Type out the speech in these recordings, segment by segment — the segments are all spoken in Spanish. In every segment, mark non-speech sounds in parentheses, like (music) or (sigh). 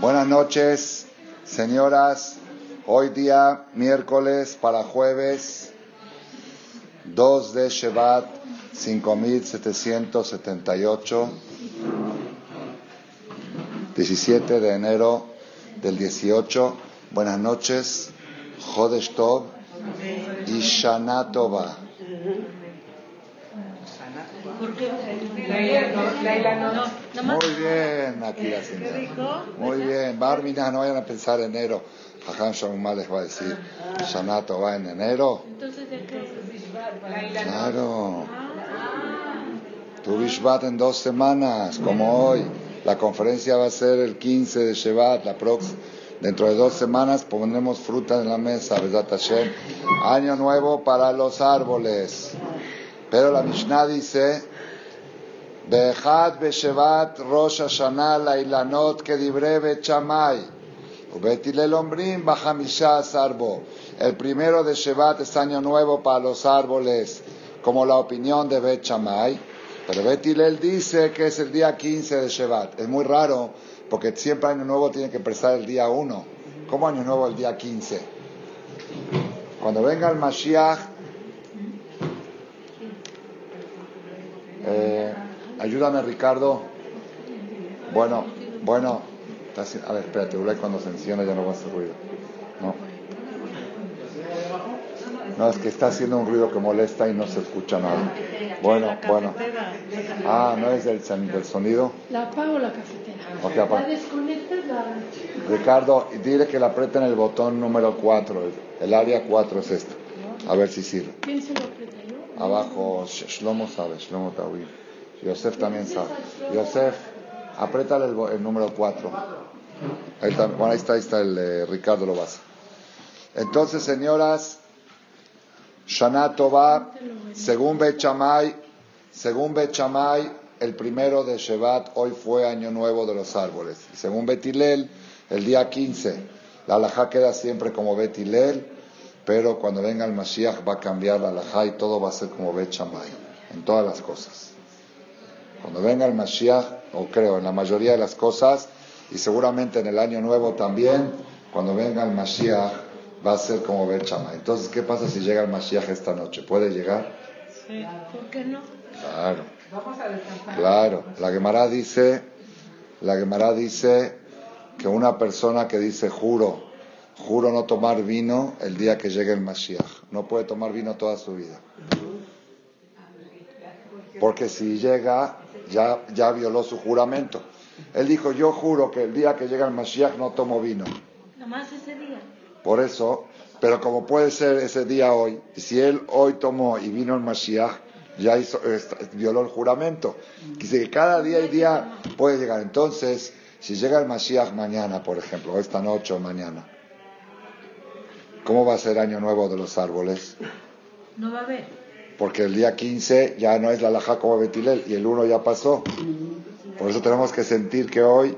Buenas noches, señoras. Hoy día, miércoles para jueves, 2 de Shevat, 5778, 17 de enero del 18. Buenas noches, Jodesh Tov y Shana Tova. Muy bien, aquí la señora. Muy bien. Barmina, no vayan a pensar enero. Jajam Shalom les va a decir, Shanato va en enero. Claro. Tu Bishvat en dos semanas, como hoy. La conferencia va a ser el 15 de Shevat, la próxima. Dentro de dos semanas ponemos fruta en la mesa, ¿verdad, Hashem? Año nuevo para los árboles. Pero la Mishnah dice, באחד בשבט ראש השנה לאילנות כדברי בית שמאי, ובית הלל אומרים בחמישה עשר בו. El primero de Shevat es año nuevo para los árboles, como la opinión de Bet Shammai. Pero Bet Hillel dice que es el día 15 de Shevat. Es muy raro, porque siempre año nuevo tiene que empezar el día 1. ¿Cómo año nuevo el día 15? Cuando venga el Mashiach, eh, ayúdame Ricardo. Bueno, bueno, a ver, espérate, cuando se enciende ya no va a hacer ruido. No. No, es que está haciendo un ruido que molesta y no se escucha nada. Bueno, bueno. Ah, ¿no es del, del sonido? La apago la cafetera. La desconectas la... Ricardo, dile que le aprieten el botón número 4. El área 4 es esto. A ver si sirve. ¿Quién se lo aprieta yo? Abajo, Shlomo sabe, Shlomo Tawil. Yosef también sabe. Yosef, apriétale el, el número 4. Ahí está, bueno, ahí está, ahí está el eh, Ricardo Lobasa. Entonces, señoras, Shana Tova, según Bechamay, según Bechamay, el primero de Shevat, hoy fue Año Nuevo de los Árboles. Según Betilel, el día 15, la alajá queda siempre como Betilel, pero cuando venga el Mashiach va a cambiar la alajá y todo va a ser como Bechamay, en todas las cosas. Cuando venga el Mashiach, o creo, en la mayoría de las cosas, y seguramente en el Año Nuevo también, cuando venga el Mashiach, va a ser como ver chama. Entonces, ¿qué pasa si llega el Mashiach esta noche? ¿Puede llegar? Sí, ¿por qué no? Claro. Claro. La Gemara dice, la Gemara dice que una persona que dice juro, juro no tomar vino el día que llegue el Mashiach, no puede tomar vino toda su vida. Porque si llega, ya, ya violó su juramento. Él dijo, yo juro que el día que llega el Mashiach no tomo vino. Nomás ese día. Por eso, pero como puede ser ese día hoy, si él hoy tomó y vino el Mashiach, ya hizo, violó el juramento. Dice que cada día y día puede llegar. Entonces, si llega el Mashiach mañana, por ejemplo, esta noche o mañana, ¿cómo va a ser Año Nuevo de los Árboles? No va a haber. Porque el día 15 ya no es la laja como Betilel y el 1 ya pasó. Por eso tenemos que sentir que hoy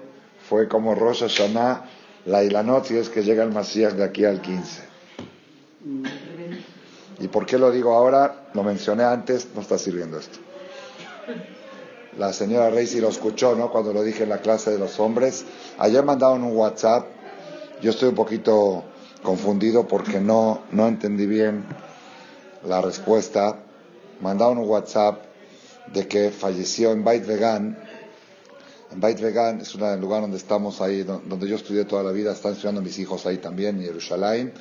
fue como Rosh Hashanah la Ilanot si es que llega el Masías de aquí al 15. ¿Y por qué lo digo ahora? Lo mencioné antes, no está sirviendo esto. La señora Reisi lo escuchó, ¿no? Cuando lo dije en la clase de los hombres. Ayer mandaron un WhatsApp. Yo estoy un poquito confundido porque no, no entendí bien la respuesta. Mandaron un WhatsApp de que falleció en Bait Vegan en Beit Vegan es un lugar donde estamos ahí, donde yo estudié toda la vida, están estudiando mis hijos ahí también, en Jerusalén.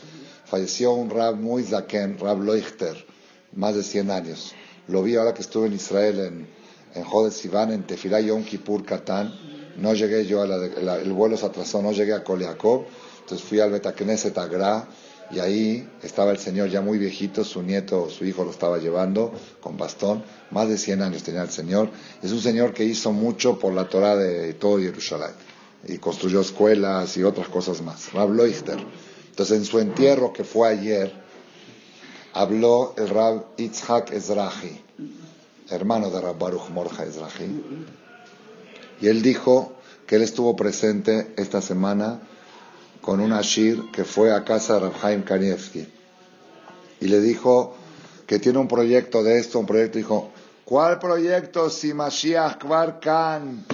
Falleció un rab muy zaken, rab Leuchter, más de 100 años. Lo vi ahora que estuve en Israel, en, en Jodes Sivan, en Tefilá Yom Kippur, Katán. No llegué yo, a la, el vuelo se atrasó, no llegué a Koliakov. Entonces fui al Betakneset Agra y ahí estaba el señor ya muy viejito, su nieto, su hijo lo estaba llevando con bastón, más de 100 años tenía el señor. Es un señor que hizo mucho por la Torah de todo Jerusalén y construyó escuelas y otras cosas más. Rab Leuchter. Entonces en su entierro que fue ayer, habló el Rab Itzhak Ezrahi, hermano de Rab Baruch Morja Ezrahi, y él dijo que él estuvo presente esta semana con un ashir que fue a casa de Rabhaim Kanievski y le dijo que tiene un proyecto de esto, un proyecto, dijo, ¿cuál proyecto si Mashiach Kvar Khan?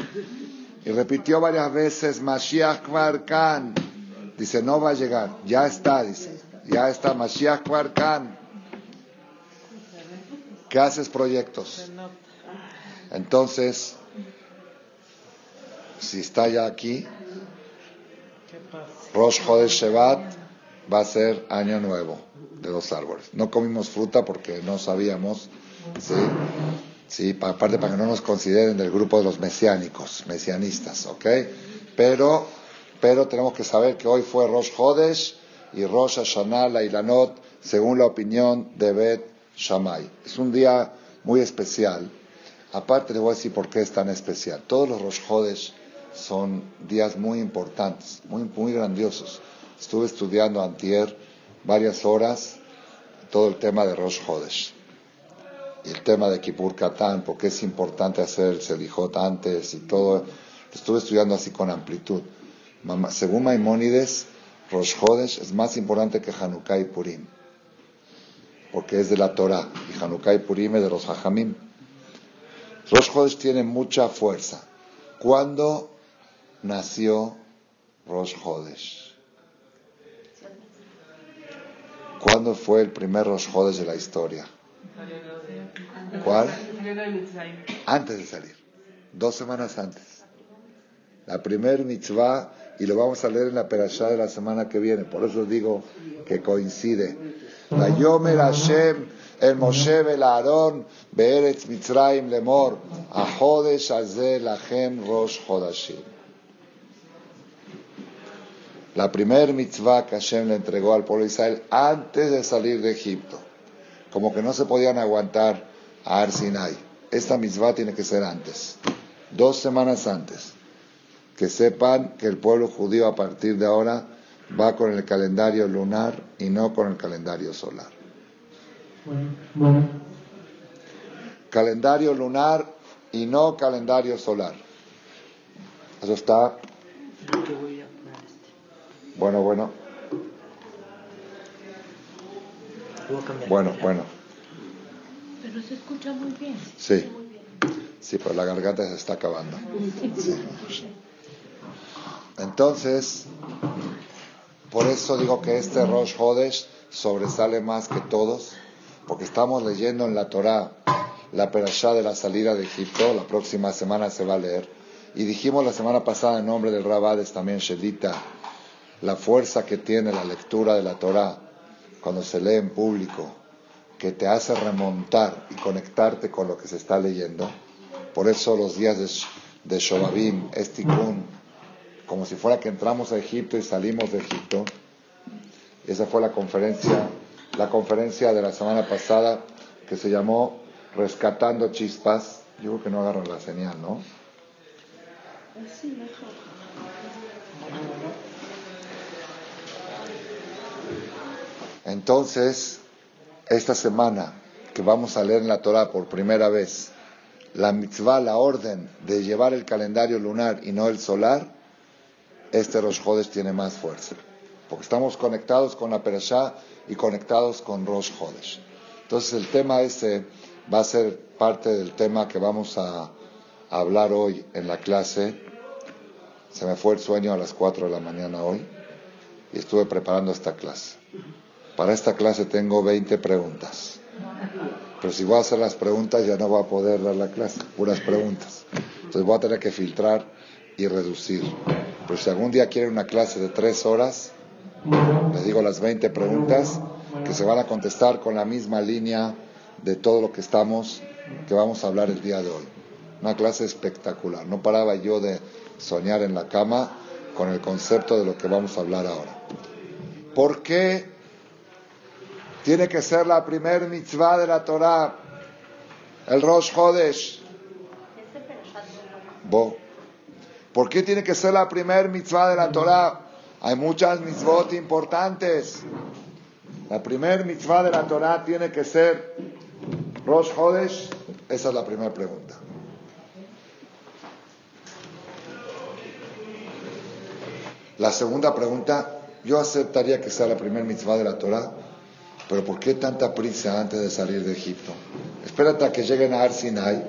Y repitió varias veces, Mashiach Kvarkan. Dice, no va a llegar. Ya está, dice. Ya está, Mashiach Kvarkan. ¿Qué haces proyectos? Entonces, si está ya aquí, Rosh Chodesh Shevat va a ser año nuevo de los árboles. No comimos fruta porque no sabíamos, ¿sí? Sí, aparte para que no nos consideren del grupo de los mesiánicos, mesianistas, ¿ok? Pero, pero tenemos que saber que hoy fue Rosh Chodesh y Rosh Hashanah, la Ilanot, según la opinión de Bet Shammai. Es un día muy especial. Aparte le voy a decir por qué es tan especial. Todos los Rosh Chodesh son días muy importantes, muy, muy grandiosos. Estuve estudiando antier varias horas todo el tema de Rosh Chodesh y el tema de Kippur Katán, porque es importante hacer el Selijot antes y todo. estuve estudiando así con amplitud. Según Maimónides, Rosh Chodesh es más importante que Hanukkah y Purim, porque es de la Torah, y Hanukkah y Purim es de los Hajamim. Rosh Chodesh tiene mucha fuerza. ¿Cuándo nació Rosh Chodesh? ¿Cuándo fue el primer Rosh Chodesh de la historia? ¿Cuál? Antes de salir, dos semanas antes. La primer mitzvah, y lo vamos a leer en la perashá de la semana que viene, por eso digo que coincide. La Yomer Hashem, el Moshe el Aarón, Be'eretz Mitzrayim Lemor, Ahodesh Azel Lachem Rosh Chodashim. La primer mitzvah que Hashem le entregó al pueblo de Israel antes de salir de Egipto. Como que no se podían aguantar a Arsinai. Esta mitzvah tiene que ser antes, dos semanas antes. Que sepan que el pueblo judío a partir de ahora va con el calendario lunar y no con el calendario solar. Calendario lunar y no calendario solar. Eso está. Bueno, bueno. Bueno, bueno. Pero se escucha muy bien. Sí. Sí, pero la garganta se está acabando. Entonces, por eso digo que este Rosh Hodesh sobresale más que todos, porque estamos leyendo en la Torah la perashá de la salida de Egipto, la próxima semana se va a leer, y dijimos la semana pasada en nombre del Rabades también, Shedita, la fuerza que tiene la lectura de la Torah cuando se lee en público, que te hace remontar y conectarte con lo que se está leyendo. Por eso los días de, de Shobabim, Estikun, como si fuera que entramos a Egipto y salimos de Egipto. Esa fue la conferencia, la conferencia de la semana pasada que se llamó Rescatando Chispas. Yo creo que no agarro la señal, ¿no? Entonces, esta semana que vamos a leer en la Torah por primera vez, la mitzvah, la orden de llevar el calendario lunar y no el solar, este Rosh Hodesh tiene más fuerza. Porque estamos conectados con la Perashá y conectados con Rosh Hodesh. Entonces el tema ese va a ser parte del tema que vamos a, hablar hoy en la clase. Se me fue el sueño a las 4 de la mañana hoy y estuve preparando esta clase. Para esta clase tengo 20 preguntas. Pero si voy a hacer las preguntas ya no voy a poder dar la clase, puras preguntas. Entonces voy a tener que filtrar y reducir. Pero si algún día quieren una clase de tres horas, les digo las 20 preguntas que se van a contestar con la misma línea de todo lo que estamos, que vamos a hablar el día de hoy. Una clase espectacular. No paraba yo de soñar en la cama con el concepto de lo que vamos a hablar ahora. ¿Por qué tiene que ser la primer mitzvah de la Torah, el Rosh Hodesh. ¿Por qué tiene que ser la primer mitzvah de la Torah? Hay muchas mitzvot importantes. La primer mitzvah de la Torah tiene que ser Rosh Hodesh. Esa es la primera pregunta. La segunda pregunta, yo aceptaría que sea la primer mitzvah de la Torah pero ¿por qué tanta prisa antes de salir de Egipto? Espérate a que lleguen a Arsinai,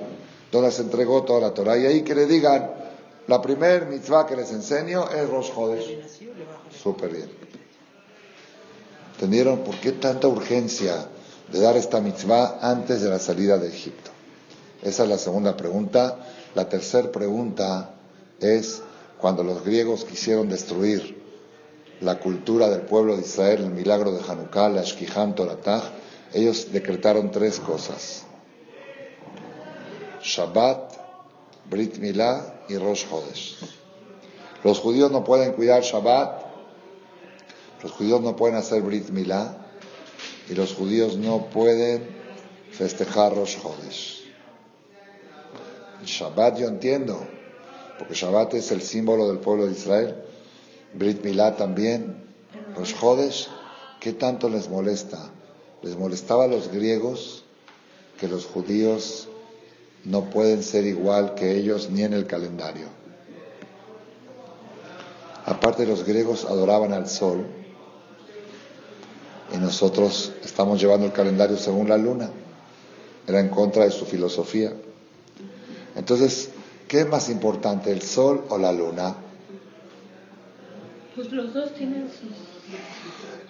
donde se entregó toda la Torah, y ahí que le digan, La primer mitzvah que les enseño es Rosh Hodesh. Súper bien. ¿Entendieron por qué tanta urgencia de dar esta mitzvah antes de la salida de Egipto? Esa es la segunda pregunta. La tercera pregunta es cuando los griegos quisieron destruir la cultura del pueblo de Israel, el milagro de Hanukkah, la Shkihan Toratah, ellos decretaron tres cosas. Shabbat, Brit Milah y Rosh Hodesh. Los judíos no pueden cuidar Shabbat, los judíos no pueden hacer Brit Milah y los judíos no pueden festejar Rosh Hodesh. Shabbat yo entiendo, porque Shabbat es el símbolo del pueblo de Israel. Brit Milá también. Los Hodesh, ¿qué tanto les molesta? Les molestaba a los griegos que los judíos no pueden ser igual que ellos ni en el calendario. Aparte los griegos adoraban al sol y nosotros estamos llevando el calendario según la luna. Era en contra de su filosofía. Entonces, ¿qué es más importante, el sol o la luna? Pues los dos tienen sus...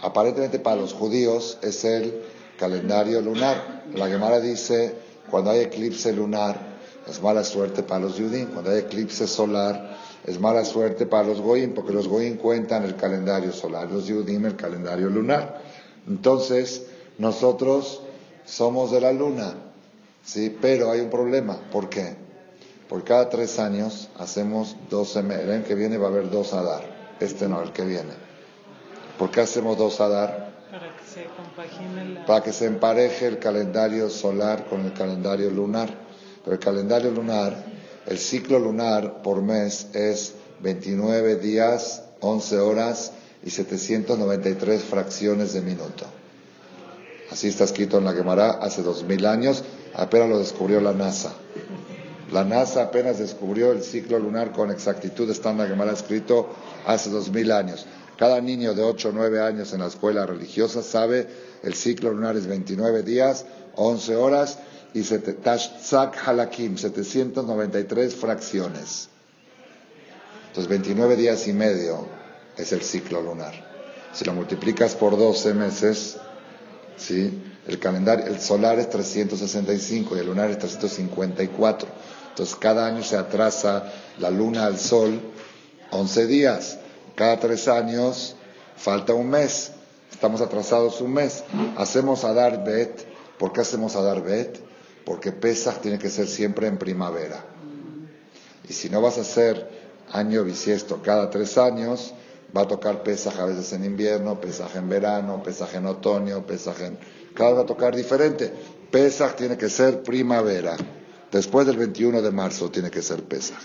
Aparentemente para los judíos es el calendario lunar. La Gemara dice, cuando hay eclipse lunar, es mala suerte para los judíos. Cuando hay eclipse solar, es mala suerte para los goyim, porque los goyim cuentan el calendario solar, los judíos el calendario lunar. Entonces, nosotros somos de la luna, ¿sí? Pero hay un problema. ¿Por qué? Por cada tres años hacemos 12 meses. El año que viene va a haber dos Adar. Este no, el que viene. ¿Por qué hacemos dos Adar? Para que se compagine la... Para que se empareje el calendario solar con el calendario lunar. Pero el calendario lunar, el ciclo lunar por mes es 29 días, 11 horas y 793 fracciones de minuto. Así está escrito en la Gemara hace 2000 años, apenas lo descubrió la NASA. La NASA apenas descubrió el ciclo lunar con exactitud, está en la Gemara escrito hace dos mil años. Cada niño de 8 o 9 años en la escuela religiosa sabe el ciclo lunar es 29 días, 11 horas y Tashzak Halakim, 793 fracciones. Entonces 29 días y medio es el ciclo lunar. Si lo multiplicas por 12 meses, ¿sí? el calendario, el solar es 365 y el lunar es 354. Entonces cada año se atrasa la luna al sol 11 días. Cada tres años falta un mes. Estamos atrasados un mes. Hacemos Adar Bet. ¿Por qué hacemos Adar Bet? Porque Pesach tiene que ser siempre en primavera. Y si no vas a hacer año bisiesto cada tres años, va a tocar Pesaj a veces en invierno, Pesaj en verano, Pesaj en otoño, Pesaj en... Cada vez va a tocar diferente. Pesaj tiene que ser primavera. Después del 21 de marzo tiene que ser Pesaj.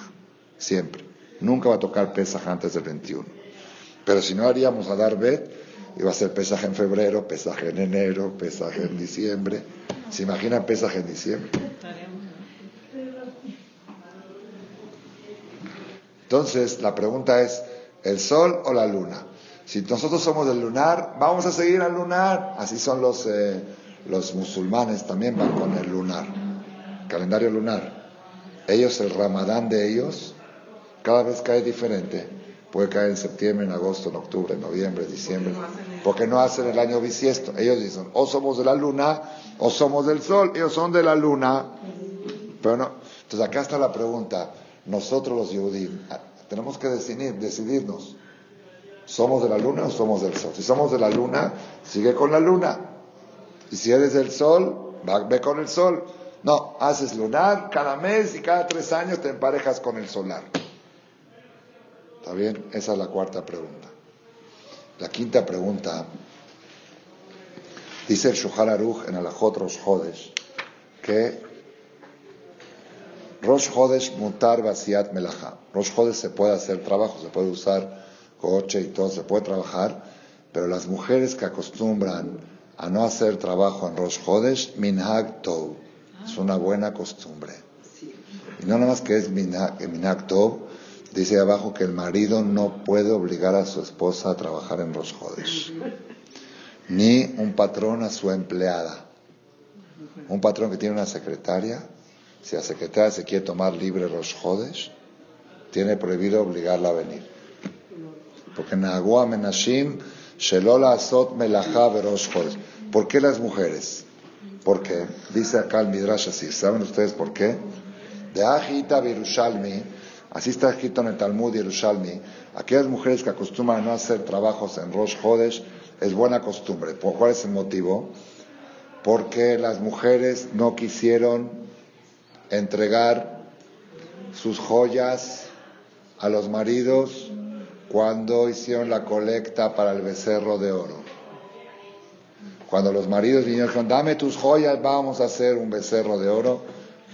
Siempre. Nunca va a tocar Pesaj antes del 21. Pero si no haríamos a dar Bet, iba a ser Pesaj en febrero, Pesaj en enero, Pesaj en diciembre. ¿Se imaginan Pesaj en diciembre? Entonces, la pregunta es, ¿el sol o la luna? Si nosotros somos del lunar, vamos a seguir al lunar. Así son los, eh, los musulmanes, también van con el lunar calendario lunar. Ellos, el ramadán de ellos, cada vez cae diferente. Puede caer en septiembre, en agosto, en octubre, en noviembre, diciembre. Porque no hacen el año bisiesto. Ellos dicen, o somos de la luna o somos del sol. Ellos son de la luna. Pero no. Entonces acá está la pregunta. Nosotros los judíos ah, tenemos que decidir, decidirnos. ¿Somos de la luna o somos del sol? Si somos de la luna, sigue con la luna. Y si eres del sol, ve con el sol. No, haces lunar cada mes y cada tres años te emparejas con el solar. ¿Está bien? Esa es la cuarta pregunta. La quinta pregunta, dice el Shuhar en Alajot Rosh Hodesh, que Rosh Hodesh mutar basiat melacha. Rosh Hodesh se puede hacer trabajo, se puede usar coche y todo, se puede trabajar, pero las mujeres que acostumbran a no hacer trabajo en Rosh Hodesh, minhag tov, es una buena costumbre. Y no nada más que es minacto, dice abajo que el marido no puede obligar a su esposa a trabajar en los jodes. Ni un patrón a su empleada. Un patrón que tiene una secretaria, si la secretaria se quiere tomar libre los jodes, tiene prohibido obligarla a venir. Porque Nagua Menashim, Shelola Asot Melacha Verosh ¿Por qué las mujeres? Porque, dice acá el Midrash así, ¿saben ustedes por qué? De Ajita Yerushalmi, así está escrito en el Talmud Yerushalmi, aquellas mujeres que acostumbran a no hacer trabajos en Rosh Hodesh, es buena costumbre. ¿Cuál es el motivo? Porque las mujeres no quisieron entregar sus joyas a los maridos cuando hicieron la colecta para el becerro de oro. Cuando los maridos vinieron dame tus joyas, vamos a hacer un becerro de oro.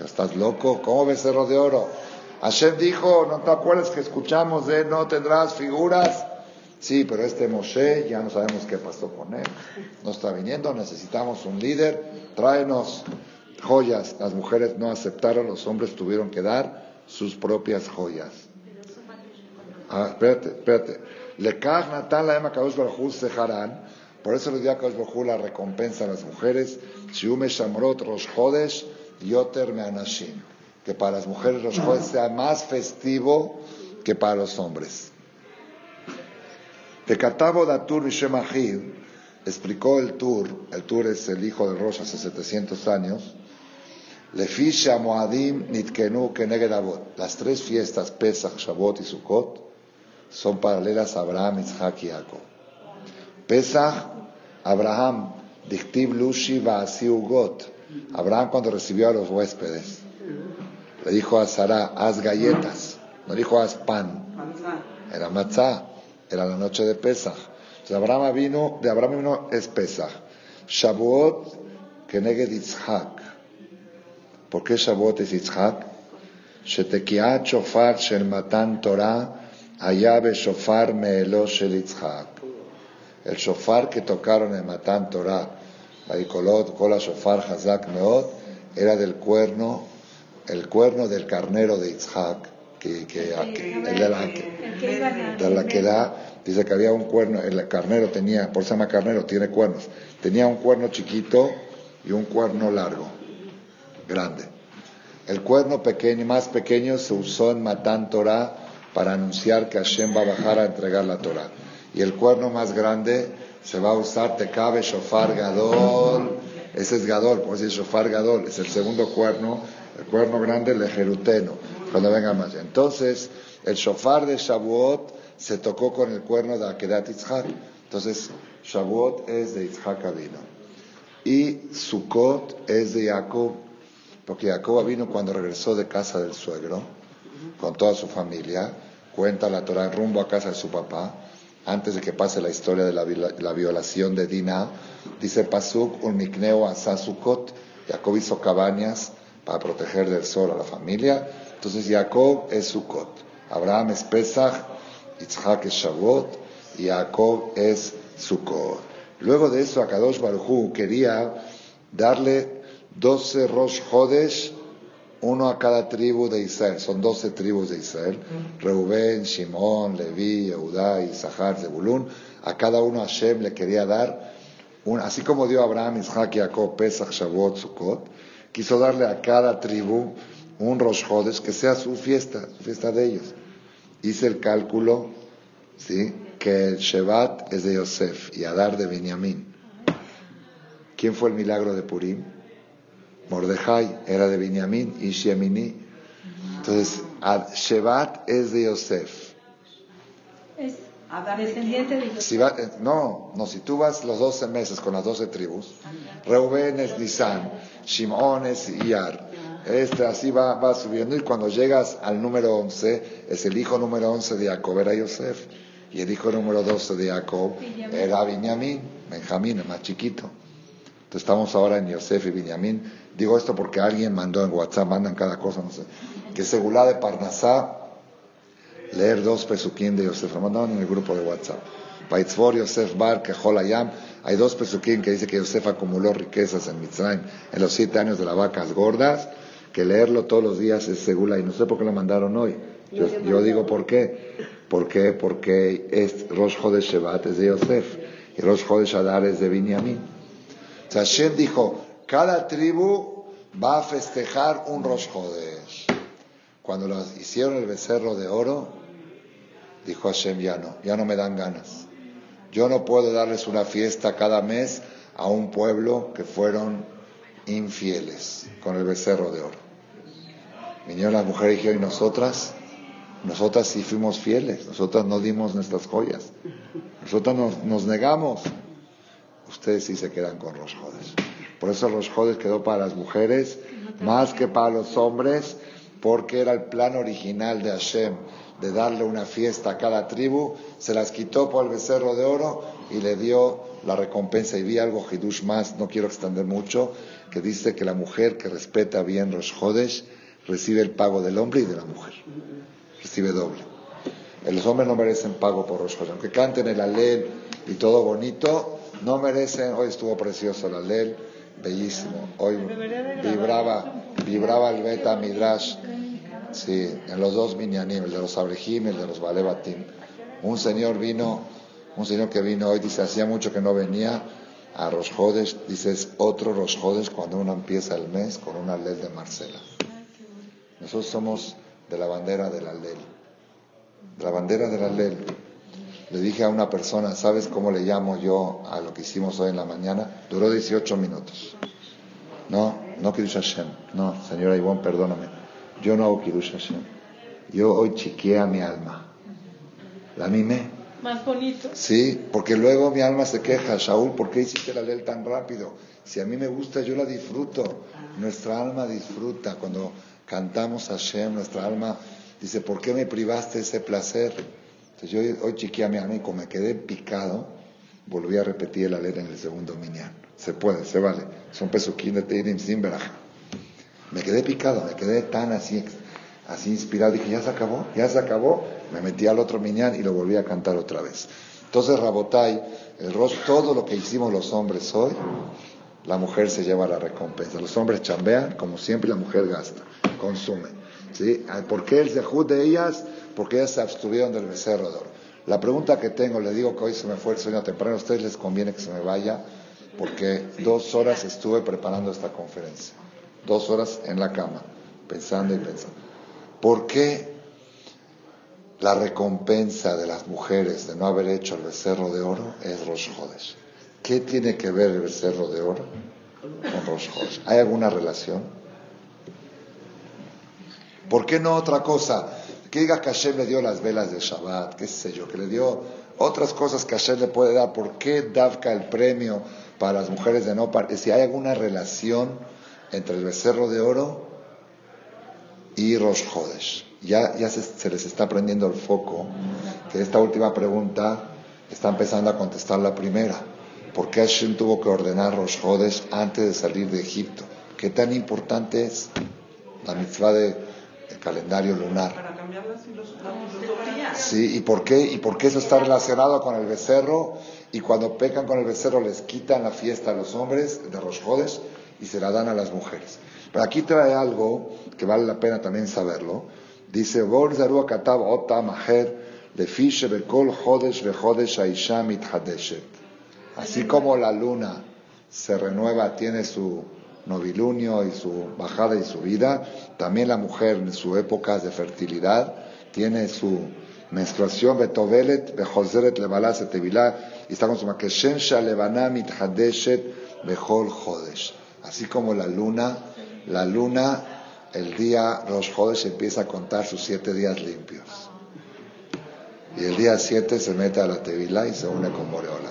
¿Estás loco? ¿Cómo becerro de oro? Hashem dijo, ¿no te acuerdas que escuchamos de no tendrás figuras? Sí, pero este Moshe ya no sabemos qué pasó con él. No está viniendo, necesitamos un líder, tráenos joyas. Las mujeres no aceptaron, los hombres tuvieron que dar sus propias joyas. Ah, espérate, espérate. Le Natan la Seharan. Por eso le dio a Kadosh la recompensa a las mujeres. Shiume Shamrot Rosh Chodesh Yoter Meanashim. Que para las mujeres Rosh Chodesh sea más festivo que para los hombres. De Katabo Datur Vishemahid explicó el Tur, el Tur es el hijo de Rosh hace 700 años, Lefisha Moadim Nitkenu Kenegedavot. Las tres fiestas, Pesach, Shavuot y Sukkot, son paralelas a Abraham, Isaac y Jacob. Pesach, Abraham, Dictib Lushi Ugot. Abraham cuando recibió a los huéspedes, le dijo a Sara, haz galletas, no dijo haz pan, era matzah, era la noche de Pesach. Entonces Abraham vino, de Abraham vino es Pesach. Shavuot, Keneged Yitzhak. ¿Por qué Shavuot es Yitzhak? Shetekiat shofar shel matan Torah allá shofar meelo shel Yitzhak. El shofar que tocaron en Matan Torah, Baikolot, Kola Shofar Hazak Meot, era del cuerno, el cuerno del carnero de Yitzhak, que, que, el de la, de la que da, dice que había un cuerno, el carnero tenía, por eso se llama carnero, tiene cuernos, tenía un cuerno chiquito y un cuerno largo, grande. El cuerno pequeño, más pequeño se usó en Matan Torah para anunciar que Hashem va a bajar a entregar la Torah. Y el cuerno más grande se va a usar cabe Shofar Gadol. Ese es Gadol, por decir Shofar Gadol, es el segundo cuerno, el cuerno grande, el Jeruteno, cuando venga más. Entonces, el Shofar de Shavuot se tocó con el cuerno de Akedat Yitzhak. Entonces, Shavuot es de Yitzhak Avino. Y Sukkot es de Jacob, porque Jacob vino cuando regresó de casa del suegro con toda su familia, cuenta la Torah rumbo a casa de su papá, antes de que pase la historia de la, violación de Dina, dice Pasuk, un mikneo asasukot, Jacob hizo cabañas para proteger del sol a la familia, entonces Jacob es Sukkot, Abraham es Pesach, Yitzhak es Shavuot, y Jacob es Sukkot. Luego de eso, Akadosh Baruj quería darle 12 Rosh Hodesh uno a cada tribu de Israel, son doce tribus de Israel, Reubén, Shimón, Leví, Eudá, Isahar, Zebulún, a cada uno Hashem le quería dar, un, así como dio a Abraham, Isaac, Jacob, Pesach, Shavuot, Sukkot, quiso darle a cada tribu un Rosh Hodesh que sea su fiesta, su fiesta de ellos. Hice el cálculo, ¿sí? que el Shevat es de Yosef y Adar de Benjamín. ¿Quién fue el milagro de Purim? Mordejai era de Benjamín y Shemini. Entonces, Shevat es de Yosef. Es descendiente de Yosef. Si eh, no, no, si tú vas los 12 meses con las 12 tribus, Reuben es Nisan, Shimon es Iyar. Este así va, va subiendo y cuando llegas al número 11, es el hijo número 11 de Jacob, era Yosef. Y el hijo número 12 de Jacob era Benjamín, Benjamín, el más chiquito. Entonces estamos ahora en Yosef y Benjamín. Digo esto porque alguien mandó en WhatsApp, mandan cada cosa, no sé. Que Segulá de Parnasá, leer dos pesuquín de Yosef. Lo mandaron en el grupo de WhatsApp. Paitzvor Yosef Bar, Keholayam. Hay dos pesuquín que dice que Yosef acumuló riquezas en Mitzrayim en los siete años de las vacas gordas. Que leerlo todos los días es Segula. Y no sé por qué lo mandaron hoy. Yo, digo por qué. ¿Por qué? Porque es Rosh Chodesh Shevat es de Yosef. Y Rosh Chodesh Adar es de Binyamin. O sea, Hashem dijo, cada tribu va a festejar un Rosh. Cuando los hicieron el becerro de oro, dijo Hashem, ya no, ya no me dan ganas. Yo no puedo darles una fiesta cada mes a un pueblo que fueron infieles con el becerro de oro. Vinieron las mujeres y dijeron, ¿y nosotras? Nosotras sí fuimos fieles, nosotras no dimos nuestras joyas, nosotras nos, negamos. Ustedes sí se quedan con los jodes. Por eso los jodes quedó para las mujeres más que para los hombres, porque era el plan original de Hashem de darle una fiesta a cada tribu, se las quitó por el becerro de oro y le dio la recompensa. Y vi algo, Hidush más, no quiero extender mucho, que dice que la mujer que respeta bien los jodes recibe el pago del hombre y de la mujer. Recibe doble. Los hombres no merecen pago por los jodes. Aunque canten el alel y todo bonito, no merecen. Hoy estuvo precioso el alel, bellísimo. Hoy vibraba, vibraba el beta midrash Sí, en los dos minyanim, el de los abrejim y el de los balebatim. Un señor vino, un señor que vino hoy, dice, hacía mucho que no venía a Rosjodes, dice, es otro Rosjodes cuando uno empieza el mes con una ley de Marcela. Nosotros somos de la bandera del Alel, de la bandera del Alel. Le dije a una persona, ¿sabes cómo le llamo yo a lo que hicimos hoy en la mañana? Duró 18 minutos. No, no Kiddush Hashem. No, señora Ivonne, perdóname. Yo no hago Kiddush Hashem. Yo hoy chiquea mi alma. La mimé. Más bonito. Sí, porque luego mi alma se queja. Shaul, ¿por qué hiciste la ley tan rápido? Si a mí me gusta, yo la disfruto. Nuestra alma disfruta. Cuando cantamos a Hashem, nuestra alma dice, ¿por qué me privaste ese placer? Entonces yo hoy chiquea mi alma y como me quedé picado, volví a repetir la ley en el segundo minyan. Se puede, se vale. Son pesuquín de Teirim sin me quedé picado, me quedé tan así, así inspirado. Dije, ya se acabó, ya se acabó. Me metí al otro miñán y lo volví a cantar otra vez. Entonces, Rabotai, el rostro, todo lo que hicimos los hombres hoy, la mujer se lleva la recompensa. Los hombres chambean, como siempre, la mujer gasta, consume. ¿sí? ¿Por qué el sejud de ellas? Porque ellas se abstuvieron del becerro de oro. La pregunta que tengo, le digo que hoy se me fue el sueño temprano, a ustedes les conviene que se me vaya, porque dos horas estuve preparando esta conferencia dos horas en la cama, pensando y pensando. ¿Por qué la recompensa de las mujeres de no haber hecho el becerro de oro es Rosh Hodesh? ¿Qué tiene que ver el becerro de oro con Rosh Hodesh? ¿Hay alguna relación? ¿Por qué no otra cosa? Que diga que Hashem le dio las velas de Shabbat, qué sé yo, que le dio otras cosas que Hashem le puede dar. ¿Por qué Davka el premio para las mujeres de no Si hay alguna relación entre el becerro de oro y Rosh Hodesh. Ya, ya se, les está prendiendo el foco que esta última pregunta está empezando a contestar la primera. ¿Por qué Hashem tuvo que ordenar Rosh Hodesh antes de salir de Egipto? ¿Qué tan importante es la mitzvah del calendario lunar? Sí, ¿y por, qué, ¿y por qué eso está relacionado con el becerro? Y cuando pecan con el becerro les quitan la fiesta a los hombres de Rosh Hodesh y se la dan a las mujeres. Pero aquí trae algo que vale la pena también saberlo. Dice, Así como la luna se renueva, tiene su novilunio y su bajada y su vida, también la mujer en su época de fertilidad tiene su menstruación, betovelet, bejozeret, levalas, y está con su makeshen shalevana mithadeshet, bejol jodesh. Así como la luna, la luna, el día los Jodes empieza a contar sus siete días limpios. Y el día siete se mete a la Tevilá y se une con Moreola.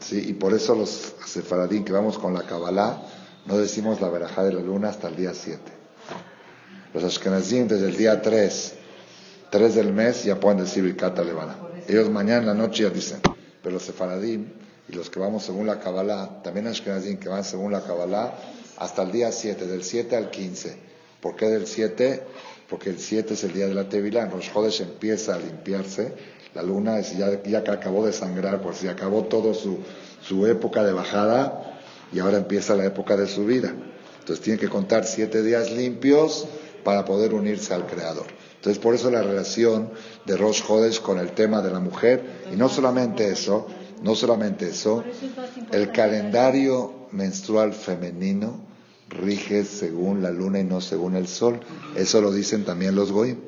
Sí, y por eso los sefaradín que vamos con la Kabbalah no decimos la verajá de la luna hasta el día 7. Los ashkenazim desde el día 3, 3 del mes ya pueden decir Birkat Levana. Ellos mañana en la noche ya dicen, pero los sefaradim y los que vamos según la Kabbalah, también Ashkenazim que van según la Kabbalah, hasta el día 7, del 7 al 15. ¿Por qué del 7? Porque el 7 es el día de la Tevilá, en Rosh Chodesh empieza a limpiarse, la luna es ya, ya acabó de sangrar, pues ya acabó toda su, su época de bajada y ahora empieza la época de subida. Entonces tiene que contar siete días limpios para poder unirse al Creador. Entonces por eso la relación de Rosh Chodesh con el tema de la mujer, y no solamente eso, no solamente eso, el calendario menstrual femenino rige según la luna y no según el sol. Eso lo dicen también los goyim.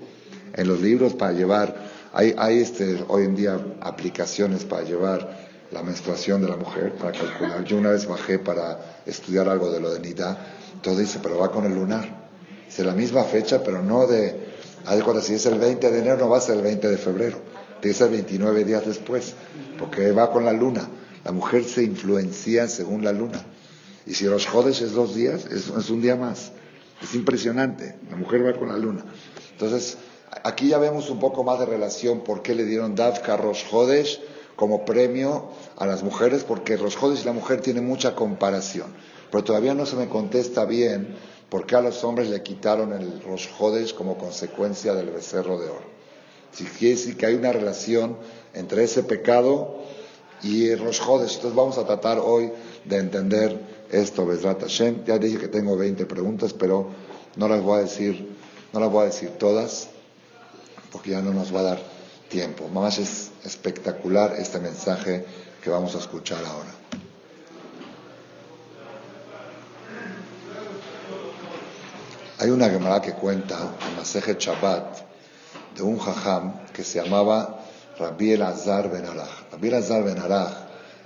En los libros para llevar, hay, hay este, hoy en día aplicaciones para llevar la menstruación de la mujer, para calcular. Yo una vez bajé para estudiar algo de lo de Nida, todo dice, pero va con el lunar. Es la misma fecha, pero no de, si es el 20 de enero, no va a ser el 20 de febrero, tiene que ser 29 días después, porque va con la luna. La mujer se influencia según la luna. Y si los jodes es dos días, es, un día más. Es impresionante. La mujer va con la luna. Entonces, aquí ya vemos un poco más de relación por qué le dieron Davka Rosh Jodesh como premio a las mujeres, porque Rosh Jodesh y la mujer tienen mucha comparación. Pero todavía no se me contesta bien por qué a los hombres le quitaron el Rosh Jodesh como consecuencia del becerro de oro. Si quiere decir que hay una relación entre ese pecado y el Rosh. Entonces vamos a tratar hoy de entender esto, Bezrat Hashem. Ya dije que tengo 20 preguntas, pero no las voy a decir, no las voy a decir todas, porque ya no nos va a dar tiempo. Más es espectacular este mensaje que vamos a escuchar ahora. Hay una Gemara que cuenta en Maseje Shabbat de un jajam que se llamaba Rabbi Elazar Ben Arach. Rabbi Elazar Ben Arach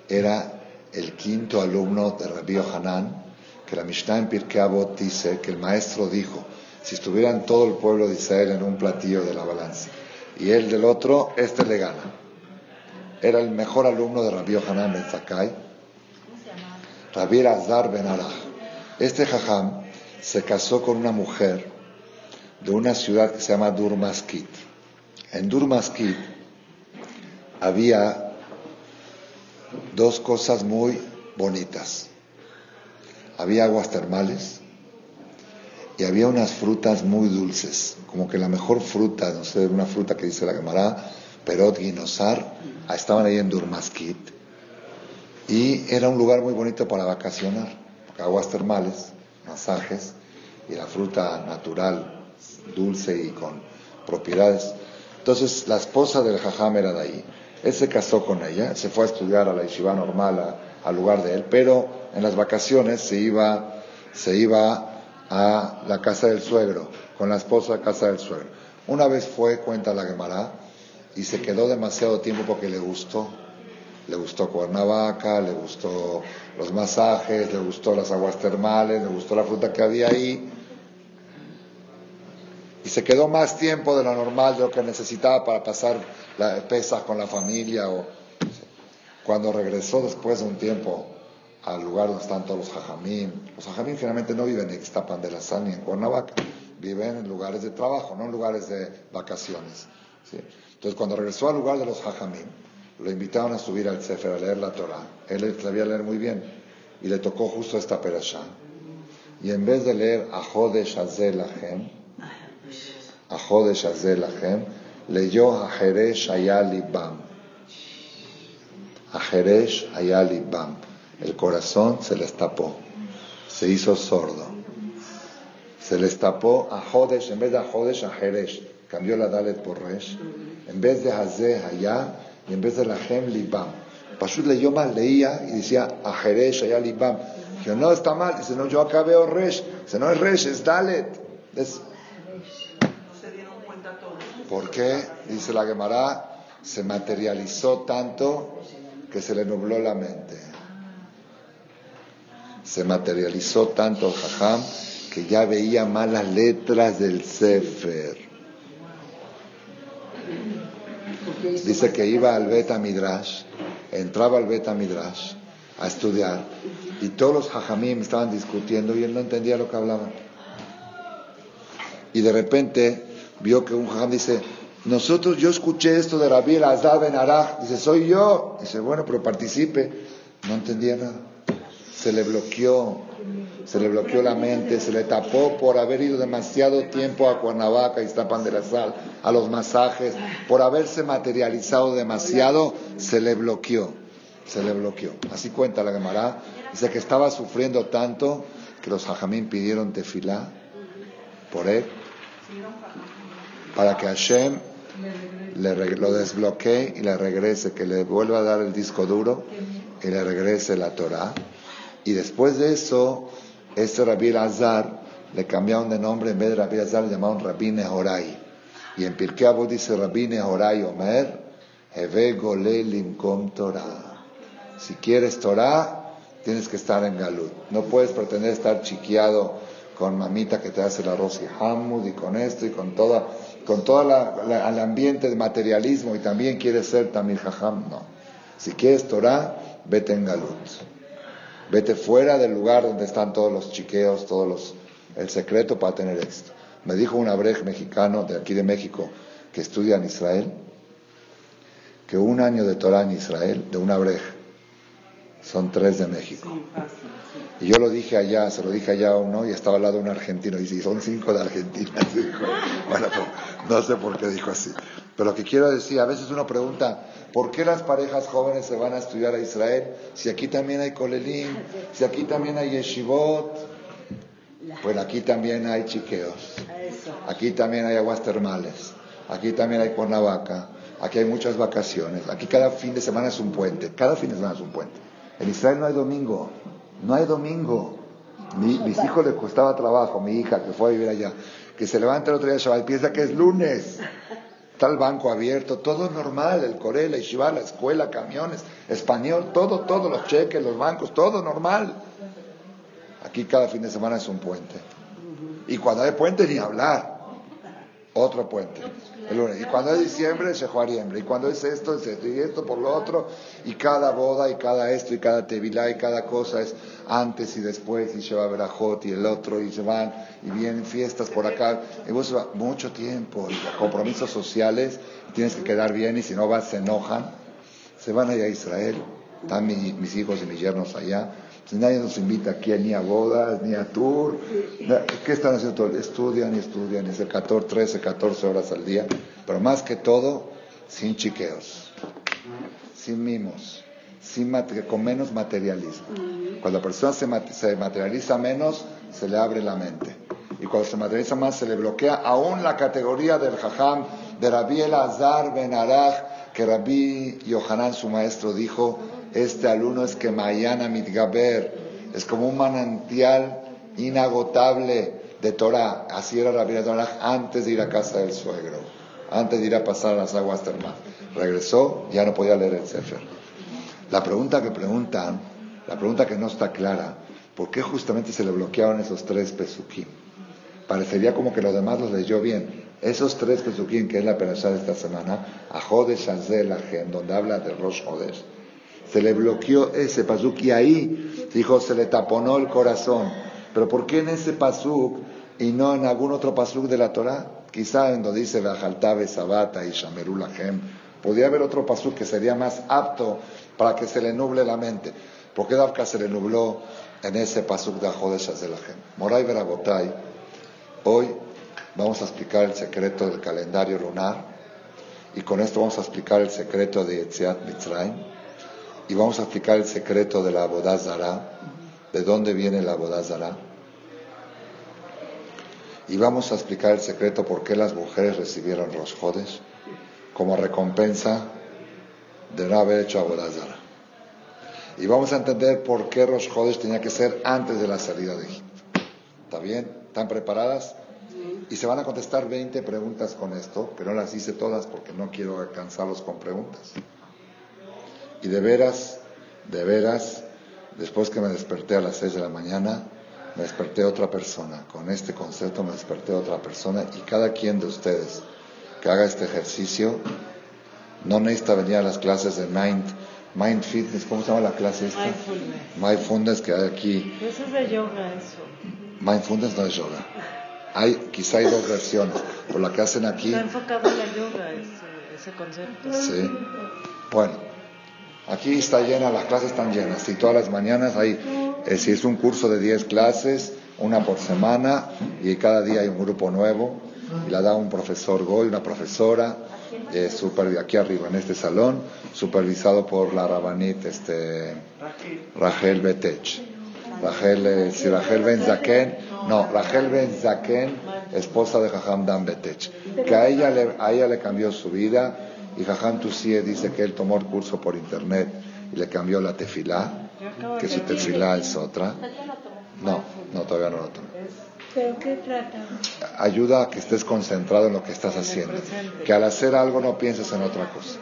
era el quinto alumno de Rabbi Hanan, que la Mishnah en Pirkei Avot dice que el maestro dijo, si estuvieran todo el pueblo de Israel en un platillo de la balanza y él del otro, este le gana. Era el mejor alumno de Rabbi Hanan Ben Zakai, Rabbi Elazar Ben Arach. Este jajam se casó con una mujer de una ciudad que se llama Durmaskit. En Durmaskit había dos cosas muy bonitas. Había aguas termales y había unas frutas muy dulces, como que la mejor fruta, no sé, una fruta que dice la Gemara, Perot Guinosar, estaban ahí en Durmaskit. Y era un lugar muy bonito para vacacionar, aguas termales, masajes y la fruta natural, dulce y con propiedades. Entonces la esposa del jajam era de ahí. Él se casó con ella, se fue a estudiar a la yeshiva normal, al lugar de él, pero en las vacaciones se iba, se iba a la casa del suegro, con la esposa a casa del suegro. Una vez fue, cuenta la Gemara, y se quedó demasiado tiempo porque le gustó. Le gustó Cuernavaca, le gustó los masajes, le gustó las aguas termales, le gustó la fruta que había ahí. Y se quedó más tiempo de lo normal, de lo que necesitaba para pasar la pesas con la familia. O, cuando regresó después de un tiempo al lugar donde están todos los jajamín, los jajamín generalmente no viven en Ixtapan de la ni en Cuernavaca, viven en lugares de trabajo, no en lugares de vacaciones. Entonces cuando regresó al lugar de los jajamín, lo invitaron a subir al Sefer a leer la Torah. Él sabía leer muy bien y le tocó justo esta perashá. Y en vez de leer Ahodesh Azelachem, Ahodesh Azelachem, leyó Ajeresh Ayalibam. Ajeresh Ayalibam. El corazón se les tapó, se hizo sordo. Se les tapó a Jodesh, en vez de a Jodesh, a Jeresh. Cambió la Dalet por Resh. En vez de Hazeh, y en vez de la Gem Libam. Pashut leyó mal, leía y decía Ajeresh, allá Libam. Dijo, no, está mal. Dice, no, yo acá veo Resh. Dice, no es Resh, es Dalet. Es... ¿Por qué? Dice la Gemara, se materializó tanto que se le nubló la mente. Se materializó tanto el jajam que ya veía mal las letras del Sefer. Dice que iba al Beta Midrash, entraba al Beta Midrash a estudiar y todos los hajamim estaban discutiendo y él no entendía lo que hablaban. Y de repente vio que un hajam dice, nosotros, yo escuché esto de Rabbi Azad Ben Arach, dice, soy yo. Dice, bueno, pero participe. No entendía nada. Se le bloqueó se le bloqueó la mente, se le tapó por haber ido demasiado tiempo a Cuernavaca y Iztapan de la Sal, a los masajes, por haberse materializado demasiado, se le bloqueó, se le bloqueó. Así cuenta la Gemara, dice que estaba sufriendo tanto que los hajamín pidieron tefilá por él, para que Hashem lo desbloquee y le regrese, que le vuelva a dar el disco duro y le regrese la Torah. Y después de eso, Este Rabbi Azar le cambiaron de nombre, en vez de Rabbi Azar le llamaron Rabbi Nehorai. Y en Pirkei Avot dice Rabbi Nehorai Omer, Heve Golel Torah. Si quieres Torah, tienes que estar en Galut. No puedes pretender estar chiqueado con mamita que te hace el arroz y hamud y con esto y con toda, con todo el ambiente de materialismo y también quieres ser Tamil Jajam. No. Si quieres Torah, vete en Galut. Vete fuera del lugar donde están todos los chiqueos, todos los, el secreto para tener éxito. Me dijo un abrej mexicano de aquí de México que estudia en Israel que un año de Torah en Israel, de un abrej, son tres de México. Y yo lo dije allá, se lo dije allá a uno y estaba al lado un argentino. Y si son cinco de Argentina. (laughs) Bueno, no sé por qué dijo así. Pero lo que quiero decir, a veces uno pregunta, ¿por qué las parejas jóvenes se van a estudiar a Israel si aquí también hay kolelim, si aquí también hay yeshivot? Pues aquí también hay chiqueos, aquí también hay aguas termales, aquí también hay Cuernavaca, aquí hay muchas vacaciones, aquí cada fin de semana es un puente, cada fin de semana es un puente. En Israel no hay domingo, no hay domingo. mis hijos les costaba trabajo, mi hija que fue a vivir allá, que se levanta el otro día Shabbat piensa que es lunes. Está el banco abierto, todo normal, el Corel, la Yeshiva, la escuela, camiones, español, todo, todo, los cheques, los bancos, todo normal. Aquí cada fin de semana es un puente. Y cuando hay puente ni hablar. Otro puente. Y cuando es diciembre, se Y cuando es esto, es esto. Y esto por lo otro. Y cada boda, y cada esto, y cada tevilá, y cada cosa es antes y después. Y se va a ver a Jot y el otro. Y se van. Y vienen fiestas por acá. Y vos va mucho tiempo. Y compromisos sociales. tienes que quedar bien. Y si no vas, se enojan. Se van allá a Israel. Están mis hijos y mis yernos allá si nadie nos invita aquí ni a bodas, ni a tour, ¿qué están haciendo? Estudian y estudian, y 14, 13, 14 horas al día, pero más que todo, sin chiqueos, sin mimos, sin con menos materialismo. Cuando la persona se, materializa menos, se le abre la mente. Y cuando se materializa más, se le bloquea aún la categoría del jajam, de Rabbi Elazar Ben Arach, que Rabbi Yohanan, su maestro, dijo, este alumno es que Mayana Mitgaber, es como un manantial inagotable de Torah. Así era Rabbi Torah antes de ir a casa del suegro, antes de ir a pasar las aguas termales. Regresó, ya no podía leer el Sefer. La pregunta que preguntan, la pregunta que no está clara, ¿por qué justamente se le bloquearon esos tres pesukim? Parecería como que los demás los leyó bien. Esos tres pesukim, que es la perashá de esta semana, Ajodesh Azel donde habla de Rosh Hodesh, se le bloqueó ese pasuk y ahí dijo se le taponó el corazón. Pero ¿por qué en ese pasuk y no en algún otro pasuk de la Torah? Quizá en donde dice Bajaltabe Sabata y Shamerulahem. Podría haber otro pasuk que sería más apto para que se le nuble la mente. ¿Por qué Davka se le nubló en ese pasuk de Ajodesh Azelahem? Moray Berabotay, hoy vamos a explicar el secreto del calendario lunar y con esto vamos a explicar el secreto de Yetziat Mitzrayim y vamos a explicar el secreto de la bodazara, de dónde viene la bodazara. Y vamos a explicar el secreto por qué las mujeres recibieron los jodes como recompensa de no haber hecho abodazara. Y vamos a entender por qué los jodes tenía que ser antes de la salida de Egipto. ¿Está bien? ¿Están preparadas? Y se van a contestar 20 preguntas con esto, que no las hice todas porque no quiero alcanzarlos con preguntas. Y de veras, de veras, después que me desperté a las 6 de la mañana, me desperté otra persona. Con este concepto me desperté otra persona y cada quien de ustedes que haga este ejercicio no necesita venir a las clases de Mind, Mind Fitness, ¿cómo se llama la clase esta? Mindfulness. Mindfulness que hay aquí. Eso es de yoga, eso. Mindfulness no es yoga. Hay, quizá hay dos versiones, por la que hacen aquí. Está enfocado en la yoga ese, ese concepto. Sí. Bueno, Aquí está llena, las clases están llenas y todas las mañanas hay, eh, si es un curso de 10 clases, una por semana y cada día hay un grupo nuevo y la da un profesor Goy, una profesora, eh, super, aquí arriba en este salón, supervisado por la rabanit este, Rachel Betech. Rachel, eh, si Rachel Ben Zaken, no, Rachel Ben Zaken, esposa de Jajam Dan Betech, que a ella, le, a ella le cambió su vida y Jajam Tusie dice que él tomó el curso por internet y le cambió la tefilá, que su tefilá es otra. No, No, todavía no lo tomo. ¿Pero qué trata? Ayuda a que estés concentrado en lo que estás haciendo. Que al hacer algo no pienses en otra cosa.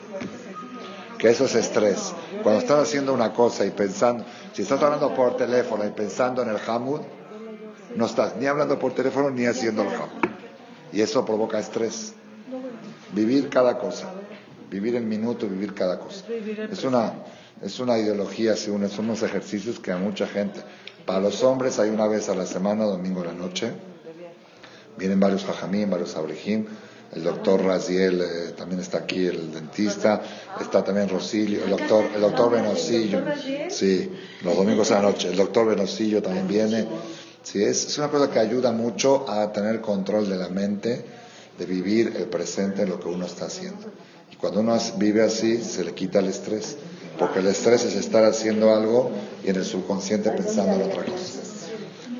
Que eso es estrés. Cuando estás haciendo una cosa y pensando, si estás hablando por teléfono y pensando en el Hamud, no estás ni hablando por teléfono ni haciendo el Hamud. Y eso provoca estrés. Vivir cada cosa. Vivir el minuto, vivir cada cosa. Es una, es una ideología, son unos ejercicios que a mucha gente. Para los hombres hay una vez a la semana, domingo a la noche. Vienen varios jajamín, varios abrejim. El doctor Raziel eh, también está aquí, el dentista. Está también Rosilio, el doctor, el doctor. Sí, los domingos a la noche. El doctor Benosillo también viene. Sí, es, es una cosa que ayuda mucho a tener control de la mente, de vivir el presente en lo que uno está haciendo. Cuando uno vive así, se le quita el estrés, porque el estrés es estar haciendo algo y en el subconsciente pensando en otra cosa.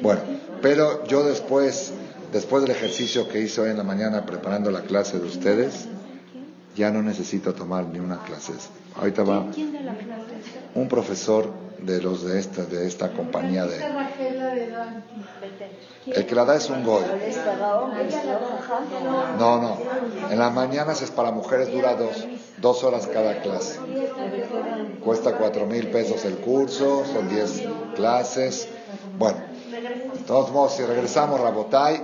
Bueno, pero yo después, después del ejercicio que hice hoy en la mañana preparando la clase de ustedes, ya no necesito tomar ni una clase. Ahorita va un profesor de los de esta, de esta compañía de... El que la da es un gol. No, no. En las mañanas es para mujeres, dura dos, dos horas cada clase. Cuesta cuatro mil pesos el curso, son diez clases. Bueno, de todos modos, si regresamos Rabotay,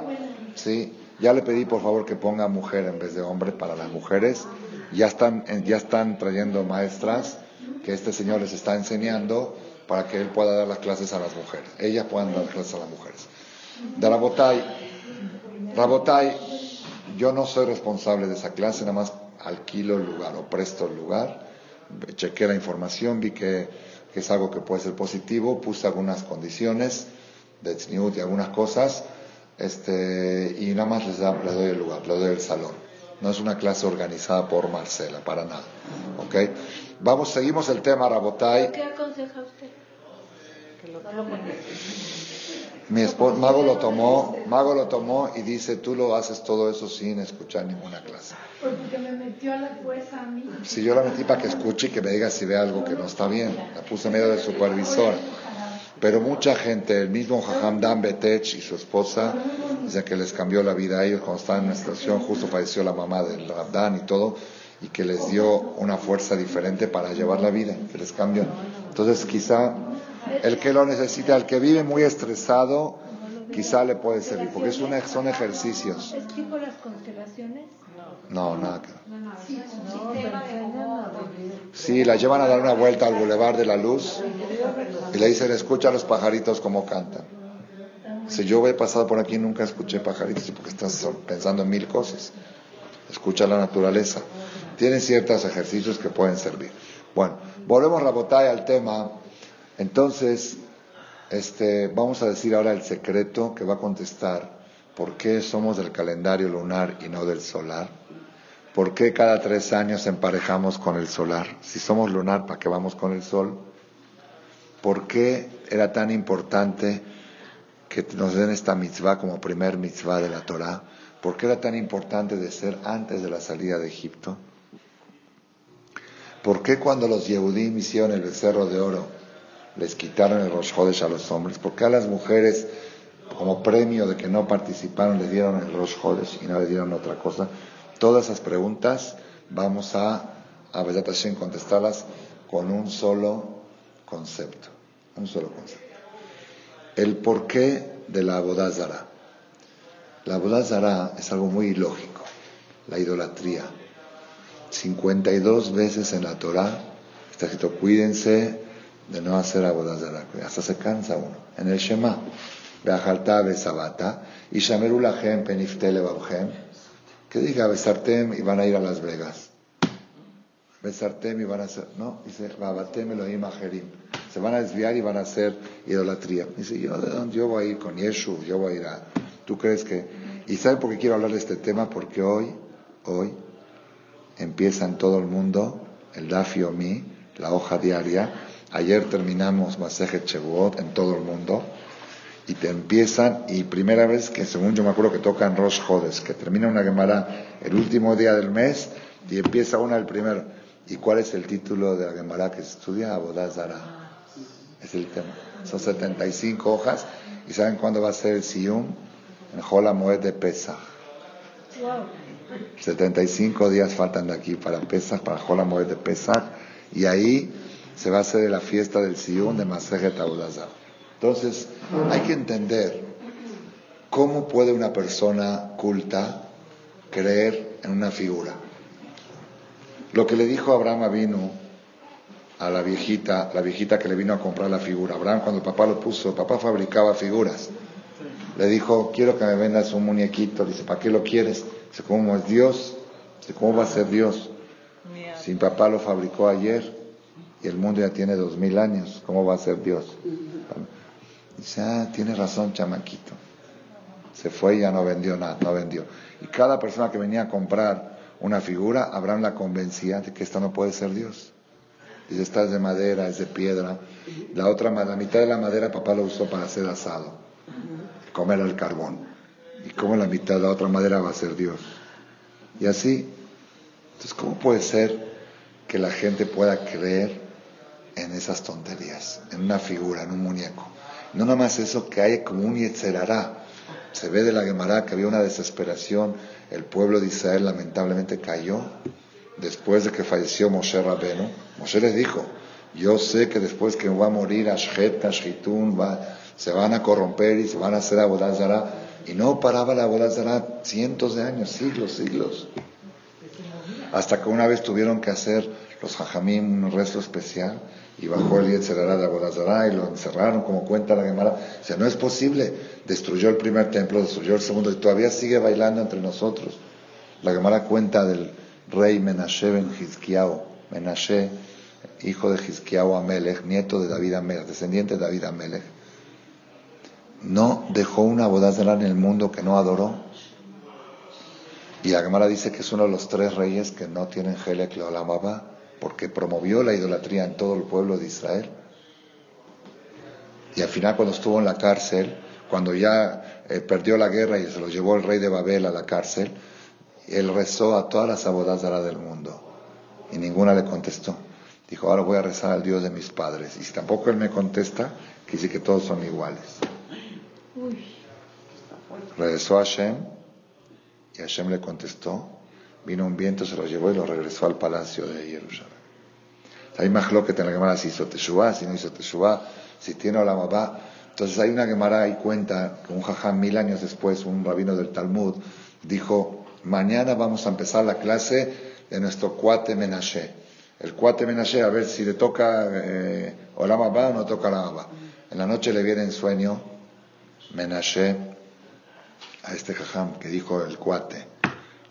¿sí? ya le pedí por favor que ponga mujer en vez de hombre para las mujeres. Ya están, ya están trayendo maestras que este señor les está enseñando para que él pueda dar las clases a las mujeres. Ellas puedan dar clases a las mujeres. De Rabotai, Rabotai, yo no soy responsable de esa clase, nada más alquilo el lugar o presto el lugar. Chequé la información, vi que, es algo que puede ser positivo, puse algunas condiciones de tzniut y algunas cosas, este, y nada más les, les doy el lugar, les doy el salón. No es una clase organizada por Marcela, para nada. ¿Ok? Vamos, seguimos el tema Rabotai. ¿Qué aconseja usted? Mi esposo, Mago lo tomó, Mago lo tomó y dice, tú lo haces todo eso sin escuchar ninguna clase. Porque me metió a la fuerza a mí. Si yo la metí para que escuche y que me diga si ve algo que no está bien. La puse medio de supervisor. Pero mucha gente, el mismo Jajam Dan Betech y su esposa, dice que les cambió la vida a ellos cuando estaban en una situación, justo falleció la mamá del Rabdan y todo, y que les dio una fuerza diferente para llevar la vida, que les cambió. Entonces quizá el que lo necesita, el que vive muy estresado, quizá le puede servir, porque es una, son ejercicios. ¿Es tipo las constelaciones? No, nada. Sí, la llevan a dar una vuelta al Boulevard de la Luz y le dicen, escucha a los pajaritos como cantan. Si yo he pasado por aquí nunca escuché pajaritos porque estás pensando en mil cosas. Escucha la naturaleza. Tienen ciertos ejercicios que pueden servir. Bueno, volvemos botella al tema. Entonces, este, vamos a decir ahora el secreto que va a contestar por qué somos del calendario lunar y no del solar. ¿Por qué cada tres años emparejamos con el solar? Si somos lunar, ¿para qué vamos con el sol? ¿Por qué era tan importante que nos den esta mitzvah como primer mitzvah de la Torah? ¿Por qué era tan importante de ser antes de la salida de Egipto? ¿Por qué cuando los Yehudim hicieron el becerro de oro les quitaron el Rosh Hodesh a los hombres? ¿Por qué a las mujeres, como premio de que no participaron, les dieron el Rosh Hodesh y no les dieron otra cosa? Todas esas preguntas vamos a, a Hashem, contestarlas con un solo concepto. Un solo concepto. El porqué de la Abodazara. La Abodazara es algo muy ilógico. La idolatría. 52 veces en la Torah está escrito, cuídense de no hacer abodazara. Hasta se cansa uno. En el Shema, Beajalta Besabata, y Shameru Lachem Peniftele Babhem, que diga Besartem y van a ir a Las Vegas. Besartem y van a hacer, no, dice Babatem Elohim Ajerim. Se van a desviar y van a hacer idolatría. Dice, yo de dónde yo voy a ir con Yeshu, yo voy a ir a. ¿Tú crees que.? ¿Y sabe por qué quiero hablar de este tema? Porque hoy, hoy, empieza en todo el mundo el Dafio Mi, la hoja diaria. Ayer terminamos Masejet Chebuot en todo el mundo. Y te empiezan, y primera vez que según yo me acuerdo que tocan Rosh Jodes, que termina una Gemara el último día del mes y empieza una el primero. ¿Y cuál es el título de la Gemara que se estudia? Abodazara. Es el tema. Son 75 hojas. ¿Y saben cuándo va a ser el Siyum? En Jola Moed de Pesach. Wow. 75 días faltan de aquí para Pesach, para Jola Moed de Pesach. Y ahí se va a hacer la fiesta del Siyum de Masejet Abudazar. Entonces, hay que entender cómo puede una persona culta creer en una figura. Lo que le dijo Abraham vino a la viejita, la viejita que le vino a comprar la figura. Abraham cuando el papá lo puso, el papá fabricaba figuras. Le dijo, quiero que me vendas un muñequito. Dice, ¿para qué lo quieres? Dice, ¿cómo es Dios? Dice, ¿cómo va a ser Dios? Si mi papá lo fabricó ayer y el mundo ya tiene dos mil años, ¿cómo va a ser Dios? Dice, ah, tiene razón, chamaquito. Se fue y ya no vendió nada, no vendió. Y cada persona que venía a comprar una figura, Abraham la convencía de que esta no puede ser Dios. Dice, esta es de madera, es de piedra. La otra, la mitad de la madera papá lo usó para hacer asado, comer al carbón. Y como la mitad de la otra madera va a ser Dios. Y así. Entonces, ¿cómo puede ser que la gente pueda creer en esas tonterías, en una figura, en un muñeco? No nada más eso, que hay como un yetzerará. Se ve de la Gemara que había una desesperación. El pueblo de Israel lamentablemente cayó después de que falleció Moshe Rabenu. Moshe les dijo, yo sé que después que va a morir Ashhet, Ashitun, va, se van a corromper y se van a hacer Abodazara. Y no paraba la Abodazara cientos de años, siglos, siglos. Hasta que una vez tuvieron que hacer los Jajamim un resto especial y bajó el Yetzerara de Abodazara y lo encerraron, como cuenta la Gemara. O sea, no es posible. Destruyó el primer templo, destruyó el segundo y todavía sigue bailando entre nosotros. La Gemara cuenta del rey Menashe ben. Menashe, hijo de Hizkiao Amelech, nieto de David Amelech, descendiente de David Amelech. No dejó una Abodazara en el mundo que no adoró. Y la Gemara dice que es uno de los tres reyes que no tienen Helek porque promovió la idolatría en todo el pueblo de Israel. Y al final cuando estuvo en la cárcel, cuando ya eh, perdió la guerra y se lo llevó el rey de Babel a la cárcel, él rezó a todas las abodazaras del mundo y ninguna le contestó. Dijo, ahora voy a rezar al Dios de mis padres. Y si tampoco él me contesta, quiere decir que todos son iguales. Uy. Regresó a Hashem y Hashem le contestó. Vino un viento, se lo llevó y lo regresó al palacio de Jerusalén. Hay más lo que en la Gemara si hizo Teshuvah, si no hizo Teshuvah, si tiene la mamá. Entonces hay una Gemara y cuenta que un jajam mil años después, un rabino del Talmud, dijo, mañana vamos a empezar la clase de nuestro cuate Menashe. El cuate Menashe, a ver si le toca eh, o no toca Olam Abba. En la noche le viene en sueño Menashe a este jajam que dijo el cuate.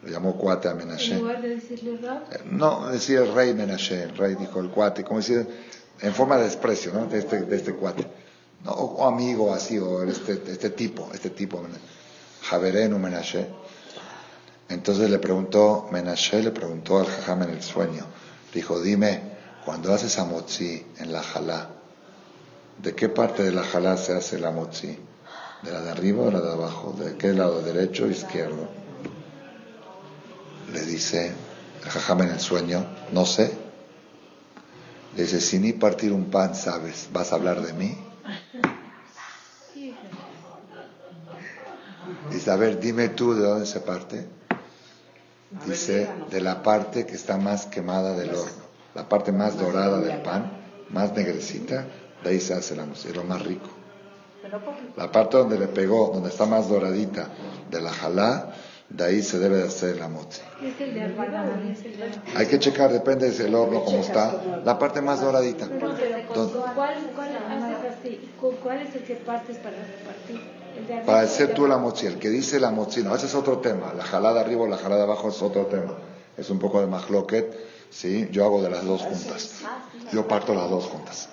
Lo llamó cuate a Menashe. En lugar de decirle Rab, Eh, No, decía el rey Menashe, el rey dijo el cuate, como decir, en forma de desprecio, ¿no? De este, de este cuate. No, o, o amigo así, o este, este tipo, este tipo, Javerenu Menashe. Entonces le preguntó, Menashe le preguntó al jajam en el sueño, dijo, dime, cuando haces amotzi en la jalá, ¿de qué parte de la jalá se hace la amotzi? ¿De la de arriba o la de abajo? ¿De qué lado, derecho o izquierdo? Le dice el jajam en el sueño, no sé. Le dice, si ni partir un pan sabes, ¿vas a hablar de mí? Dice, a ver, dime tú de dónde se parte. Dice, de la parte que está más quemada del horno, la parte más dorada del pan, más negrecita, de ahí se hace la música, es lo más rico. La parte donde le pegó, donde está más doradita de la jalá, de ahí se debe de hacer la motzi. Hay que checar, depende del horno como está, la parte más doradita. ¿cuál, cuál haces así? ¿Cu- ¿Cuál es el que partes para repartir? ¿El de arriba Para hacer tú la mochi, el que dice la mochi, no, ese es otro tema. La jalada arriba o la jalada abajo es otro tema. Es un poco de mahloket, ¿sí? Yo hago de las dos juntas. Yo parto las dos juntas.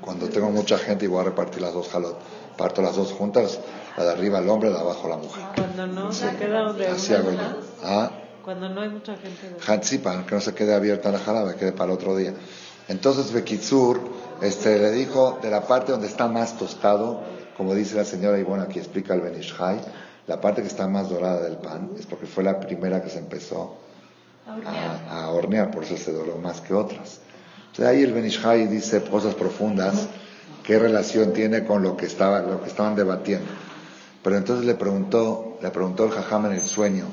Cuando tengo mucha gente y voy a repartir las dos jalot, parto las dos juntas, la de arriba el hombre, la de abajo la mujer. Cuando no se queda de Así hago yo. Ah, Cuando no hay mucha gente de Hansi, para que no se quede abierta la jalada, quede para el otro día. Entonces Bekitsur este, le dijo de la parte donde está más tostado, como dice la señora Ivonne aquí explica el Benishai, la parte que está más dorada del pan es porque fue la primera que se empezó a, a hornear, por eso se doró más que otras. Entonces ahí el Benishai dice cosas profundas qué relación tiene con lo que, estaban debatiendo. Pero entonces le preguntó, le preguntó el jajam en el sueño,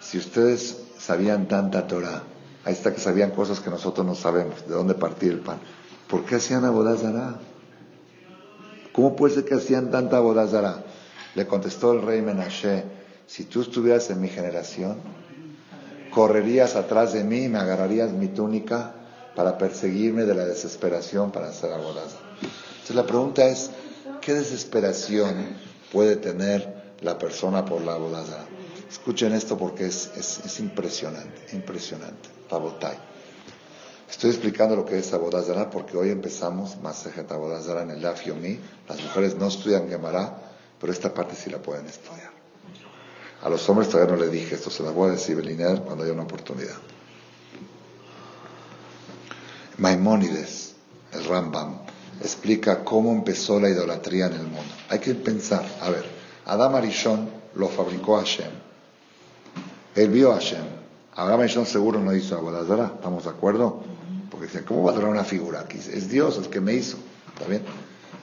si ustedes sabían tanta Torah, ahí está que sabían cosas que nosotros no sabemos, de dónde partir el pan, ¿por qué hacían abodazara? ¿Cómo puede ser que hacían tanta abodazara? Le contestó el rey Menashe, si tú estuvieras en mi generación, correrías atrás de mí y me agarrarías mi túnica para perseguirme de la desesperación para hacer abodazara. Entonces la pregunta es, ¿qué desesperación puede tener la persona por la abodazara? Escuchen esto porque es, es, impresionante, impresionante. Tabotay. Estoy explicando lo que es Abodazara porque hoy empezamos Masejet Abodazara en el Daf Yomi. Las mujeres no estudian Gemara, pero esta parte sí la pueden estudiar. A los hombres todavía no le dije esto, se las voy a decir Beliner cuando haya una oportunidad. Maimónides, el Rambam, explica cómo empezó la idolatría en el mundo. Hay que pensar, a ver, Adam Arishon lo fabricó Hashem. Él vio a Hashem. Adam Arishon seguro no hizo Abodazara, ¿estamos de acuerdo? Porque dicen, ¿cómo va a adorar una figura aquí? Es Dios el que me hizo, ¿está bien?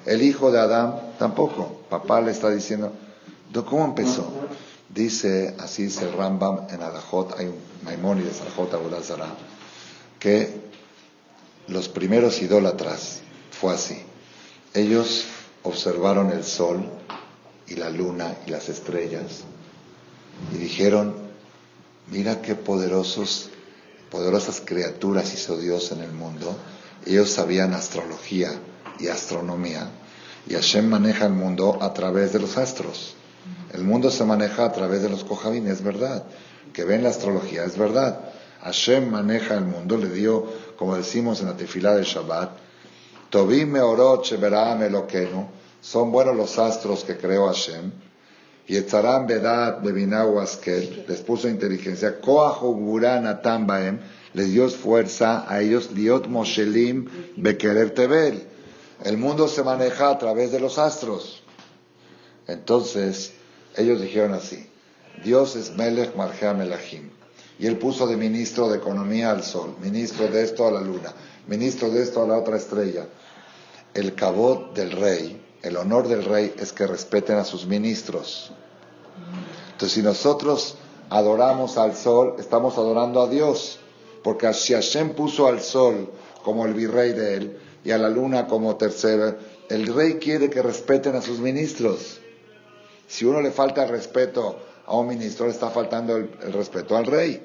El hijo de Adam tampoco. Papá le está diciendo, ¿cómo empezó? Dice, así dice Rambam en Adajot, hay un Maimónides, Adajot Abodazara, que los primeros idólatras fue así. Ellos observaron el sol y la luna y las estrellas y dijeron, mira qué poderosos, poderosas criaturas hizo Dios en el mundo. Ellos sabían astrología y astronomía y Hashem maneja el mundo a través de los astros. El mundo se maneja a través de los Kohabim, es verdad. Que ven la astrología, es verdad. Hashem maneja el mundo, le dio, como decimos en la tefilá de Shabbat, Tobim meorot sheberaam elokenu, son buenos los astros que creó Hashem, Yetzaram bedat bebinau askel, les puso inteligencia, Koahu guran baem, les dio fuerza a ellos, liot moshelim bekerev tebel. El mundo se maneja a través de los astros. Entonces, ellos dijeron así, Dios es Melech Marjea Melachim. Y él puso de ministro de economía al sol, ministro de esto a la luna, ministro de esto a la otra estrella. El cabot del rey, el honor del rey es que respeten a sus ministros. Entonces, si nosotros adoramos al sol, estamos adorando a Dios. Porque si Hashem puso al sol como el virrey de él y a la luna como tercera, el rey quiere que respeten a sus ministros. Si uno le falta el respeto a un ministro, le está faltando el, respeto al rey.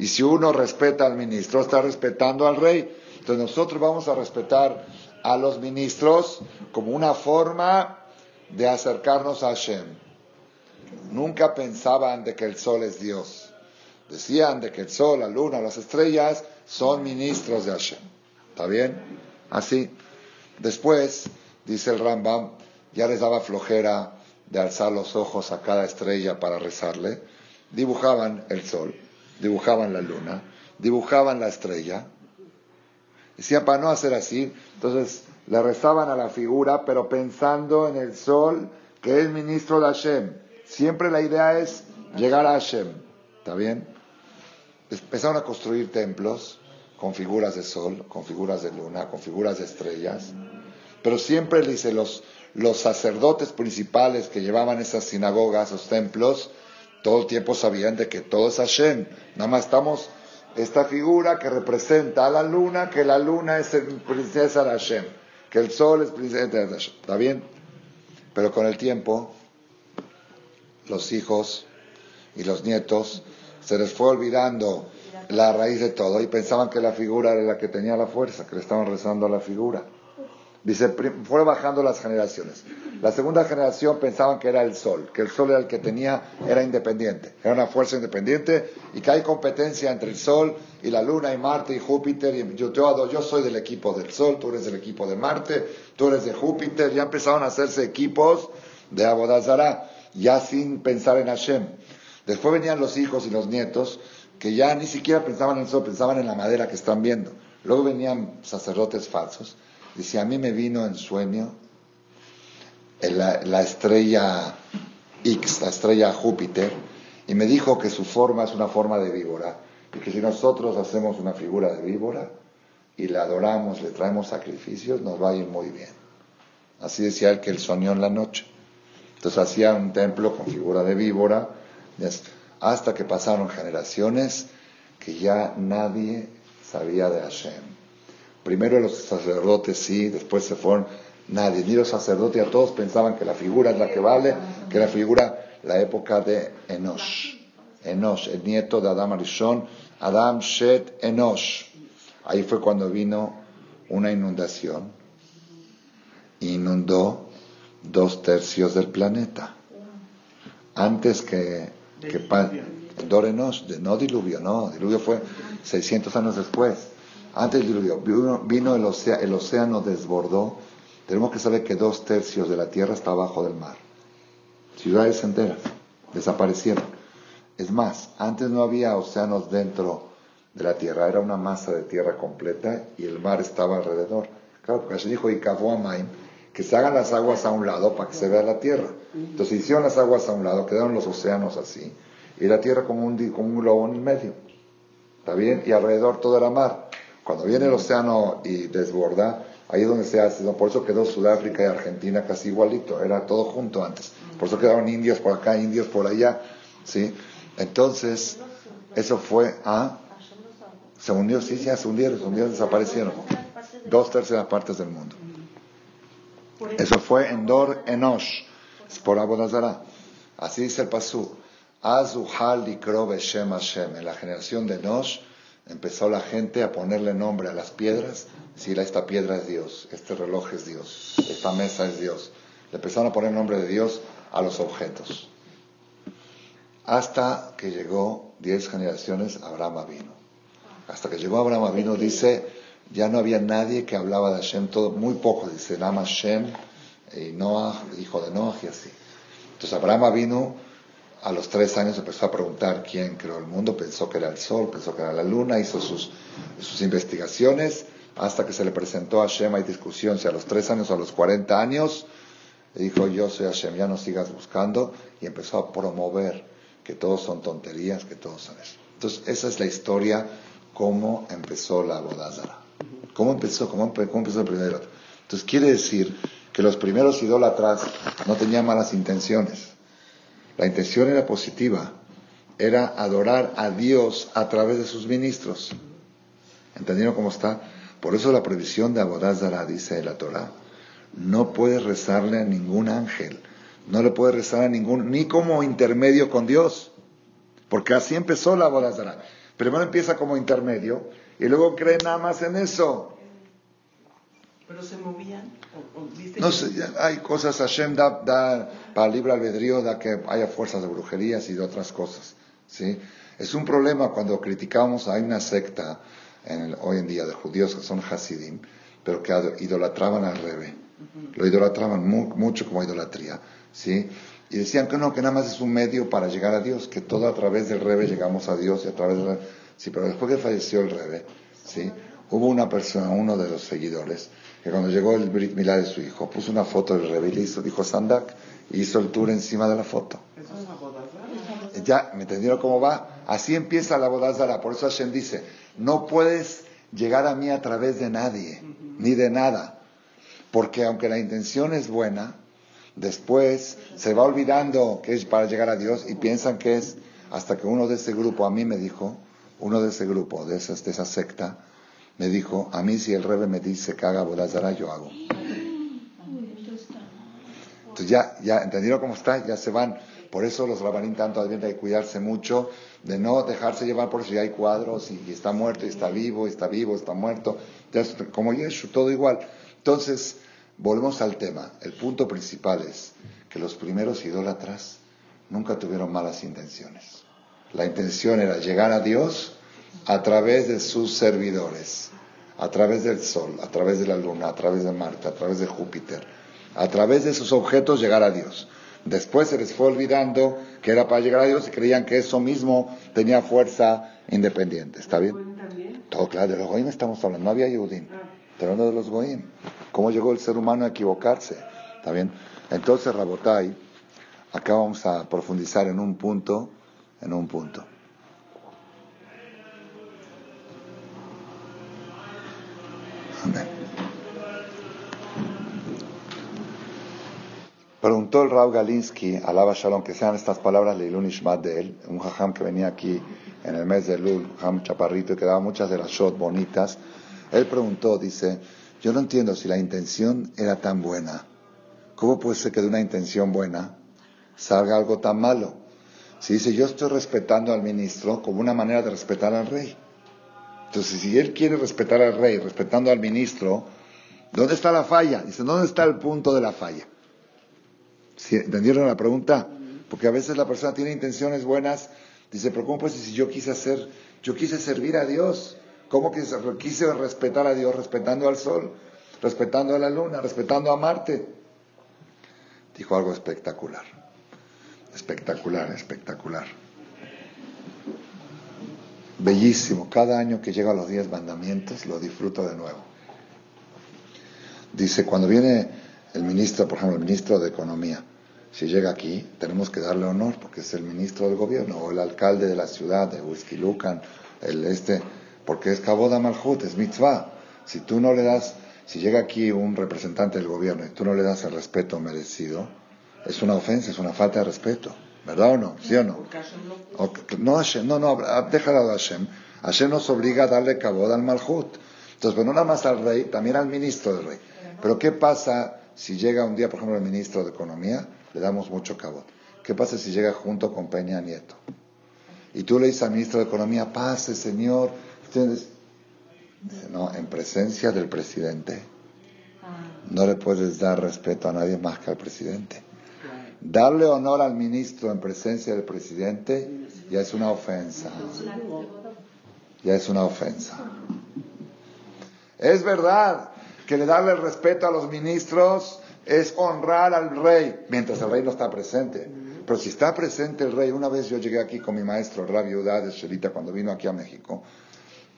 Y si uno respeta al ministro, está respetando al rey. Entonces nosotros vamos a respetar a los ministros como una forma de acercarnos a Hashem. Nunca pensaban de que el sol es Dios. Decían de que el sol, la luna, las estrellas son ministros de Hashem. ¿Está bien? Así. Después, dice el Rambam, ya les daba flojera de alzar los ojos a cada estrella para rezarle, dibujaban el sol, dibujaban la luna, dibujaban la estrella. Decían, para no hacer así, entonces le rezaban a la figura, pero pensando en el sol, que es ministro de Hashem. Siempre la idea es llegar a Hashem. ¿Está bien? Empezaron a construir templos con figuras de sol, con figuras de luna, con figuras de estrellas. Pero siempre, dice, los, los sacerdotes principales que llevaban esas sinagogas, esos templos, todo el tiempo sabían de que todo es Hashem. Nada más estamos esta figura que representa a la luna, que la luna es princesa de Hashem, que el sol es princesa de Hashem. ¿Está bien? Pero con el tiempo, los hijos y los nietos se les fue olvidando la raíz de todo y pensaban que la figura era la que tenía la fuerza, que le estaban rezando a la figura. Dice, fue bajando las generaciones. La segunda generación pensaban que era el sol, que el sol era el que tenía, era independiente, era una fuerza independiente y que hay competencia entre el sol y la luna y Marte y Júpiter. Y yo, yo soy del equipo del sol, tú eres del equipo de Marte, tú eres de Júpiter. Ya empezaron a hacerse equipos de Abodazara, ya sin pensar en Hashem. Después venían los hijos y los nietos que ya ni siquiera pensaban en el sol, pensaban en la madera que están viendo. Luego venían sacerdotes falsos Dice, a mí me vino en sueño la, estrella X, la estrella Júpiter, y me dijo que su forma es una forma de víbora, y que si nosotros hacemos una figura de víbora, y le adoramos, le traemos sacrificios, nos va a ir muy bien. Así decía él que él soñó en la noche. Entonces hacía un templo con figura de víbora, hasta que pasaron generaciones que ya nadie sabía de Hashem. Primero los sacerdotes sí, después se fueron nadie, ni los sacerdotes, ya todos pensaban que la figura es la que vale, que la figura, la época de Enosh. Enosh, el nieto de Adam Arishon, Adam Shet Enosh. Ahí fue cuando vino una inundación. Inundó dos tercios del planeta. Antes que, que Enosh, no diluvio, no, diluvio fue 600 años después. Antes del diluvio, vino, el, océano, el océano desbordó. Tenemos que saber que dos tercios de la tierra está abajo del mar. Ciudades enteras desaparecieron. Es más, antes no había océanos dentro de la tierra, era una masa de tierra completa y el mar estaba alrededor. Claro, porque se dijo, y que se hagan las aguas a un lado para que se vea la tierra. Entonces hicieron las aguas a un lado, quedaron los océanos así, y la tierra como un, como un globo en el medio. ¿Está bien? Y alrededor todo era mar. Cuando viene el océano y desborda, ahí es donde se hace, por eso quedó Sudáfrica y Argentina casi igualito, era todo junto antes. Por eso quedaron indios por acá, indios por allá, ¿sí? Entonces, eso fue a... Se hundió, sí, ya se hundieron, se hundieron, desaparecieron. Dos terceras partes del mundo. Eso fue en Dor Enosh, por Abodazara. Así dice el Pasú. Azuhal y Shem Hashem. En la generación de Enosh empezó la gente a ponerle nombre a las piedras. Si esta piedra es Dios, este reloj es Dios, esta mesa es Dios. Le empezaron a poner nombre de Dios a los objetos. Hasta que llegó diez generaciones, Abraham vino. Hasta que llegó Abraham vino, dice, ya no había nadie que hablaba de Hashem, todo, muy poco, dice, Lama Hashem, y Noah, hijo de Noah, y así. Entonces Abraham vino, a los tres años empezó a preguntar quién creó el mundo, pensó que era el sol, pensó que era la luna, hizo sus, investigaciones, hasta que se le presentó a Hashem, hay discusión si a los tres años o a los cuarenta años, le dijo, yo soy Hashem, ya no sigas buscando, y empezó a promover que todos son tonterías, que todos son eso. Entonces, esa es la historia, cómo empezó la bodázara. ¿Cómo empezó? ¿Cómo, empezó el primero? Entonces, quiere decir que los primeros idólatras no tenían malas intenciones. La intención era positiva. Era adorar a Dios a través de sus ministros. ¿Entendieron cómo está? Por eso la prohibición de Abodázara, dice la Torah, no puedes rezarle a ningún ángel, no le puedes rezar a ningún, ni como intermedio con Dios, porque así empezó la Abodázara. Primero empieza como intermedio y luego cree nada más en eso. ¿Pero se movían? no sé, hay cosas, Hashem da, da, para libre albedrío, da que haya fuerzas de brujerías y de otras cosas. ¿sí? Es un problema cuando criticamos, hay una secta en hoy en día de judíos que son Hasidim, pero que idolatraban al Rebe. Lo idolatraban mucho como idolatría. ¿sí? Y decían que no, que nada más es un medio para llegar a Dios, que todo a través del Rebe llegamos a Dios y a través Sí, pero después que falleció el Rebe, ¿sí? Hubo una persona, uno de los seguidores, que cuando llegó el Brit Milá de su hijo, puso una foto del Rebe y le hizo, dijo Sandak, y hizo el tour encima de la foto. Ya, ¿me entendieron cómo va? Así empieza la bodazara. Por eso Hashem dice, no puedes llegar a mí a través de nadie, ni de nada. Porque aunque la intención es buena, después se va olvidando que es para llegar a Dios y piensan que es hasta que uno de ese grupo a mí me dijo, uno de ese grupo, de, esas, de esa secta, me dijo, a mí si el rebe me dice que haga Bodazara, yo hago. Entonces ya, ya, ¿entendieron cómo está? Ya se van. Por eso los rabanín tanto advierten de cuidarse mucho, de no dejarse llevar por si hay cuadros y, está muerto y está vivo, y está vivo, está muerto. Ya, como Yeshu, todo igual. Entonces, volvemos al tema. El punto principal es que los primeros idólatras nunca tuvieron malas intenciones. La intención era llegar a Dios a través de sus servidores, a través del Sol, a través de la Luna, a través de Marte, a través de Júpiter, a través de sus objetos llegar a Dios. Después se les fue olvidando que era para llegar a Dios y creían que eso mismo tenía fuerza independiente. ¿Está bien? Todo claro, de los Goim estamos hablando, no había Yehudim. Pero hablando de los Goim. ¿Cómo llegó el ser humano a equivocarse? ¿Está bien? Entonces, Rabotai, acá vamos a profundizar en un punto en un punto. Preguntó el Rav Galinsky, alaba Shalom, que sean estas palabras Leilun Ishmat de él, un jajam que venía aquí en el mes de Lul, jajam chaparrito, y que daba muchas de las shot bonitas. Él preguntó, dice, yo no entiendo si la intención era tan buena. ¿Cómo puede ser que de una intención buena salga algo tan malo? Si dice, yo estoy respetando al ministro como una manera de respetar al rey. Entonces, si él quiere respetar al rey, respetando al ministro, ¿dónde está la falla? Dice, ¿dónde está el punto de la falla? ¿Entendieron la pregunta? Porque a veces la persona tiene intenciones buenas, dice, pero ¿cómo pues si yo quise hacer, yo quise servir a Dios? ¿Cómo quise, quise respetar a Dios respetando al sol, respetando a la luna, respetando a Marte? Dijo algo espectacular. Espectacular, espectacular. Bellísimo. Cada año que llega a los diez mandamientos lo disfruto de nuevo. Dice, cuando viene el ministro, por ejemplo, el ministro de Economía, si llega aquí, tenemos que darle honor porque es el ministro del gobierno o el alcalde de la ciudad de Lucan, el este, porque es Kaboda Malhut, es mitzvah. Si tú no le das, si llega aquí un representante del gobierno y tú no le das el respeto merecido, es una ofensa, es una falta de respeto. ¿Verdad o no? ¿Sí o no? no, Hashem, no, no, déjalo a Hashem. Hashem nos obliga a darle Kaboda al Malhut. Entonces, pues no nada más al rey, también al ministro del rey. Pero ¿qué pasa si llega un día, por ejemplo, el ministro de Economía? Le damos mucho cabot. ¿Qué pasa si llega junto con Peña Nieto? Y tú le dices al ministro de Economía, pase, señor. Dice, no, en presencia del presidente no le puedes dar respeto a nadie más que al presidente. Darle honor al ministro en presencia del presidente ya es una ofensa. Ya es una ofensa. Es verdad que le darle respeto a los ministros es honrar al rey mientras el rey no está presente. Pero si está presente el rey, una vez yo llegué aquí con mi maestro, Rabbi Udá de Shelita, cuando vino aquí a México,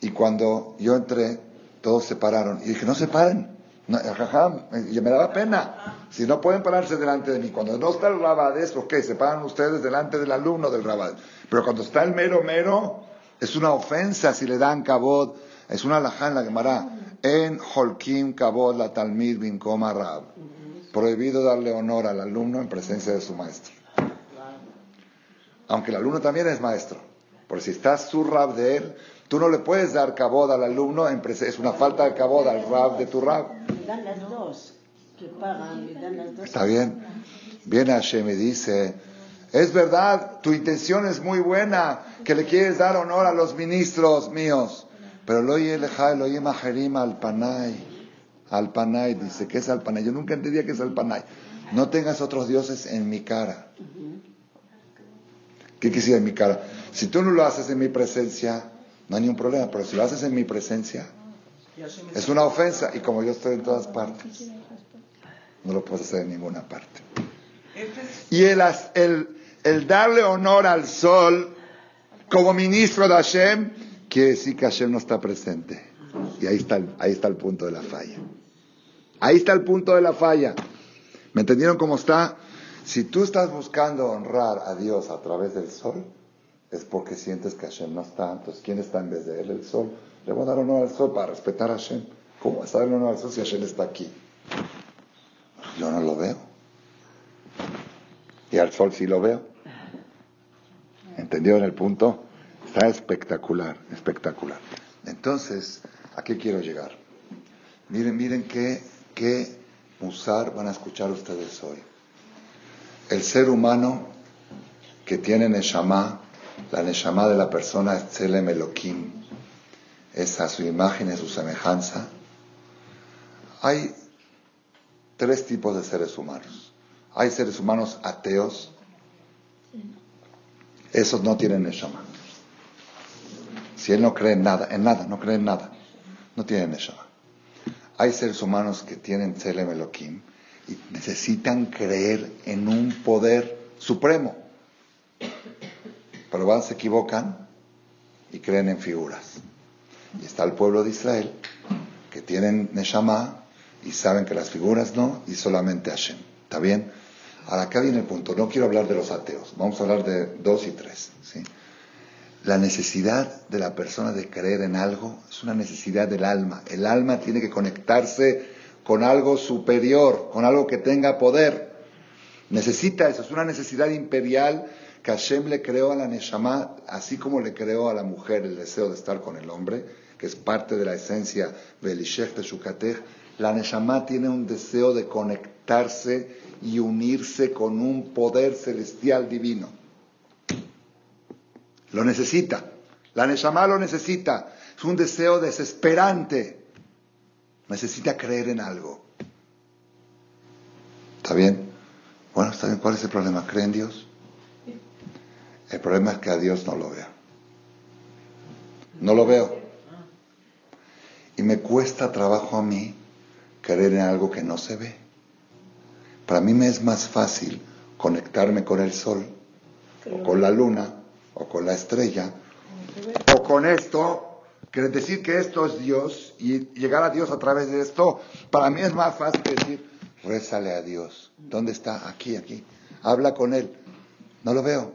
y cuando yo entré, todos se pararon. Y dije, no se paren. No, y me daba pena. Si no pueden pararse delante de mí. Cuando no está el rabades, ok, se paran ustedes delante del alumno del rabades. Pero cuando está el mero mero, es una ofensa si le dan cabot. Es una alajá en la Gemara. En Holkim Kabod la Talmid bin Koma Rab. Prohibido darle honor al alumno en presencia de su maestro. Aunque el alumno también es maestro. Porque si estás su rab de él, tú no le puedes dar cabod al alumno, en es una falta de cabod al rab de tu rab. Dan las dos. Está bien. Viene Hashem y dice, es verdad, tu intención es muy buena, que le quieres dar honor a los ministros míos. Pero lo oye lo oye Majerim al Panay. Al Panay, dice, ¿qué es al Panay? Yo nunca entendía qué es al Panay. No tengas otros dioses en mi cara. ¿Qué quisiera en mi cara? Si tú no lo haces en mi presencia, no hay ningún problema. Pero si lo haces en mi presencia, es una ofensa. Y como yo estoy en todas partes, no lo puedes hacer en ninguna parte. Y el, el, el darle honor al sol como ministro de Hashem quiere decir que Hashem no está presente. Y ahí está, ahí está el punto de la falla. Ahí está el punto de la falla. ¿Me entendieron cómo está? Si tú estás buscando honrar a Dios a través del sol, es porque sientes que Hashem no está. Entonces, ¿quién está en vez de él? El sol. Le voy a dar honor al sol para respetar a Hashem. ¿Cómo vas a darle honor al sol si Hashem está aquí? Yo no lo veo. Y al sol sí lo veo. ¿Entendieron el punto? Está espectacular, espectacular. Entonces, ¿a qué quiero llegar? Miren, miren qué, qué musar van a escuchar ustedes hoy. El ser humano que tiene Neshama, la Neshama de la persona es Tzelem Elohim, es a su imagen a su semejanza. Hay tres tipos de seres humanos. Hay seres humanos ateos, esos no tienen Neshama. Si él no cree en nada, en nada, no cree en nada, no tiene Neshama. Hay seres humanos que tienen Tselem Elohim y necesitan creer en un poder supremo. Pero van, se equivocan y creen en figuras. Y está el pueblo de Israel que tienen Neshama y saben que las figuras no y solamente Hashem. ¿Está bien? Ahora acá viene el punto. No quiero hablar de los ateos. Vamos a hablar de dos y tres. ¿sí? La necesidad de la persona de creer en algo es una necesidad del alma. El alma tiene que conectarse con algo superior, con algo que tenga poder. Necesita eso, es una necesidad imperial que Hashem le creó a la Neshama, así como le creó a la mujer el deseo de estar con el hombre, que es parte de la esencia del Ishech de Shukatech. La Neshama tiene un deseo de conectarse y unirse con un poder celestial divino. Lo necesita. La Neshama lo necesita. Es un deseo desesperante. Necesita creer en algo. ¿Está bien? Bueno, ¿está bien? ¿Cuál es el problema? ¿Cree en Dios? El problema es que a Dios no lo veo. No lo veo. Y me cuesta trabajo a mí creer en algo que no se ve. Para mí me es más fácil conectarme con el sol, o con la luna, o con la estrella, o con esto, que decir que esto es Dios y llegar a Dios a través de esto. Para mí es más fácil decir, rézale a Dios. ¿Dónde está? Aquí, aquí. Habla con Él. No lo veo.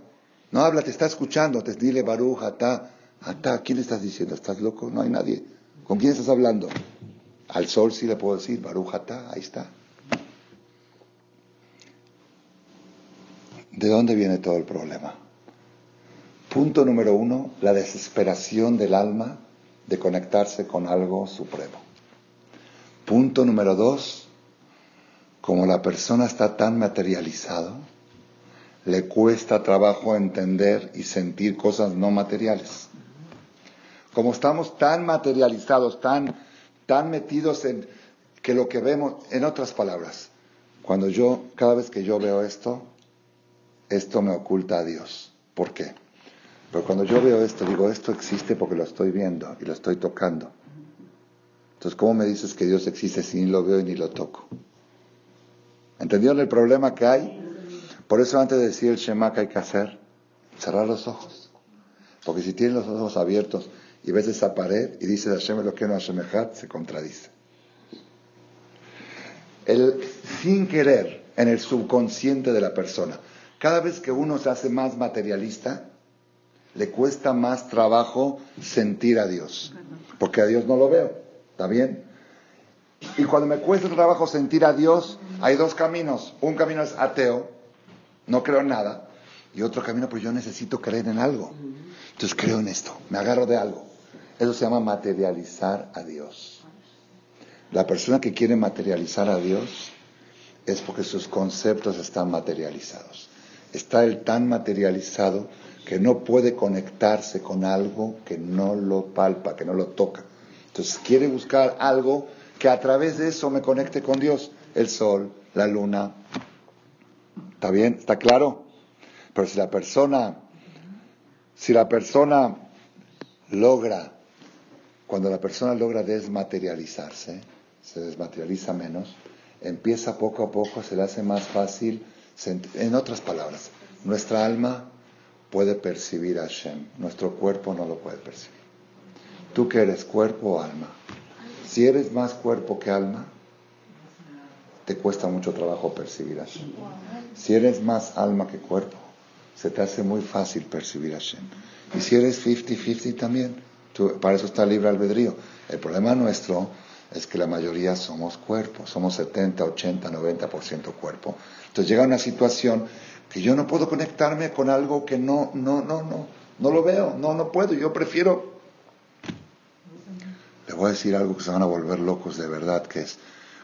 No habla, te está escuchando. Te dile Baruch, Atá, Atá. ¿Quién le estás diciendo? ¿Estás loco? No hay nadie. ¿Con quién estás hablando? Al sol sí le puedo decir, Baruch, Atá. Ahí está. ¿De dónde viene todo el problema? Punto número uno, la desesperación del alma de conectarse con algo supremo. Punto número dos, como la persona está tan materializado, le cuesta trabajo entender y sentir cosas no materiales. Como estamos tan materializados, tan, tan metidos en que lo que vemos, en otras palabras, cuando yo, cada vez que yo veo esto, esto me oculta a Dios. ¿Por qué? Pero cuando yo veo esto, digo, esto existe porque lo estoy viendo y lo estoy tocando. Entonces, ¿cómo me dices que Dios existe si ni lo veo y ni lo toco? ¿Entendieron el problema que hay? Por eso antes de decir el Shema que hay que hacer, cerrar los ojos. Porque si tienes los ojos abiertos y ves esa pared y dices Hashem lo que no Hashemejat, se contradice. El sin querer en el subconsciente de la persona. Cada vez que uno se hace más materialista, le cuesta más trabajo sentir a Dios. Porque a Dios no lo veo. ¿Está bien? Y cuando me cuesta trabajo sentir a Dios, hay dos caminos. Un camino es ateo, no creo en nada. Y otro camino, pues yo necesito creer en algo. Entonces creo en esto, me agarro de algo. Eso se llama materializar a Dios. La persona que quiere materializar a Dios es porque sus conceptos están materializados. Está él tan materializado que no puede conectarse con algo que no lo palpa, que no lo toca. Entonces quiere buscar algo que a través de eso me conecte con Dios. El sol, la luna, ¿Está bien? ¿Está claro? Pero si la persona, si la persona logra, cuando la persona logra desmaterializarse, se desmaterializa menos, empieza poco a poco, se le hace más fácil, en otras palabras, nuestra alma puede percibir a Hashem, nuestro cuerpo no lo puede percibir. Tú que eres cuerpo o alma, si eres más cuerpo que alma, te cuesta mucho trabajo percibir a Hashem. Si eres más alma que cuerpo, se te hace muy fácil percibir a Hashem. Y si eres 50-50 también, para eso está libre albedrío. El problema nuestro es que la mayoría somos cuerpo, somos 70, 80, 90% cuerpo. Entonces llega una situación que yo no puedo conectarme con algo que no, no, no, no, no lo veo, no, no puedo. Yo prefiero. Le voy a decir algo que se van a volver locos de verdad, que es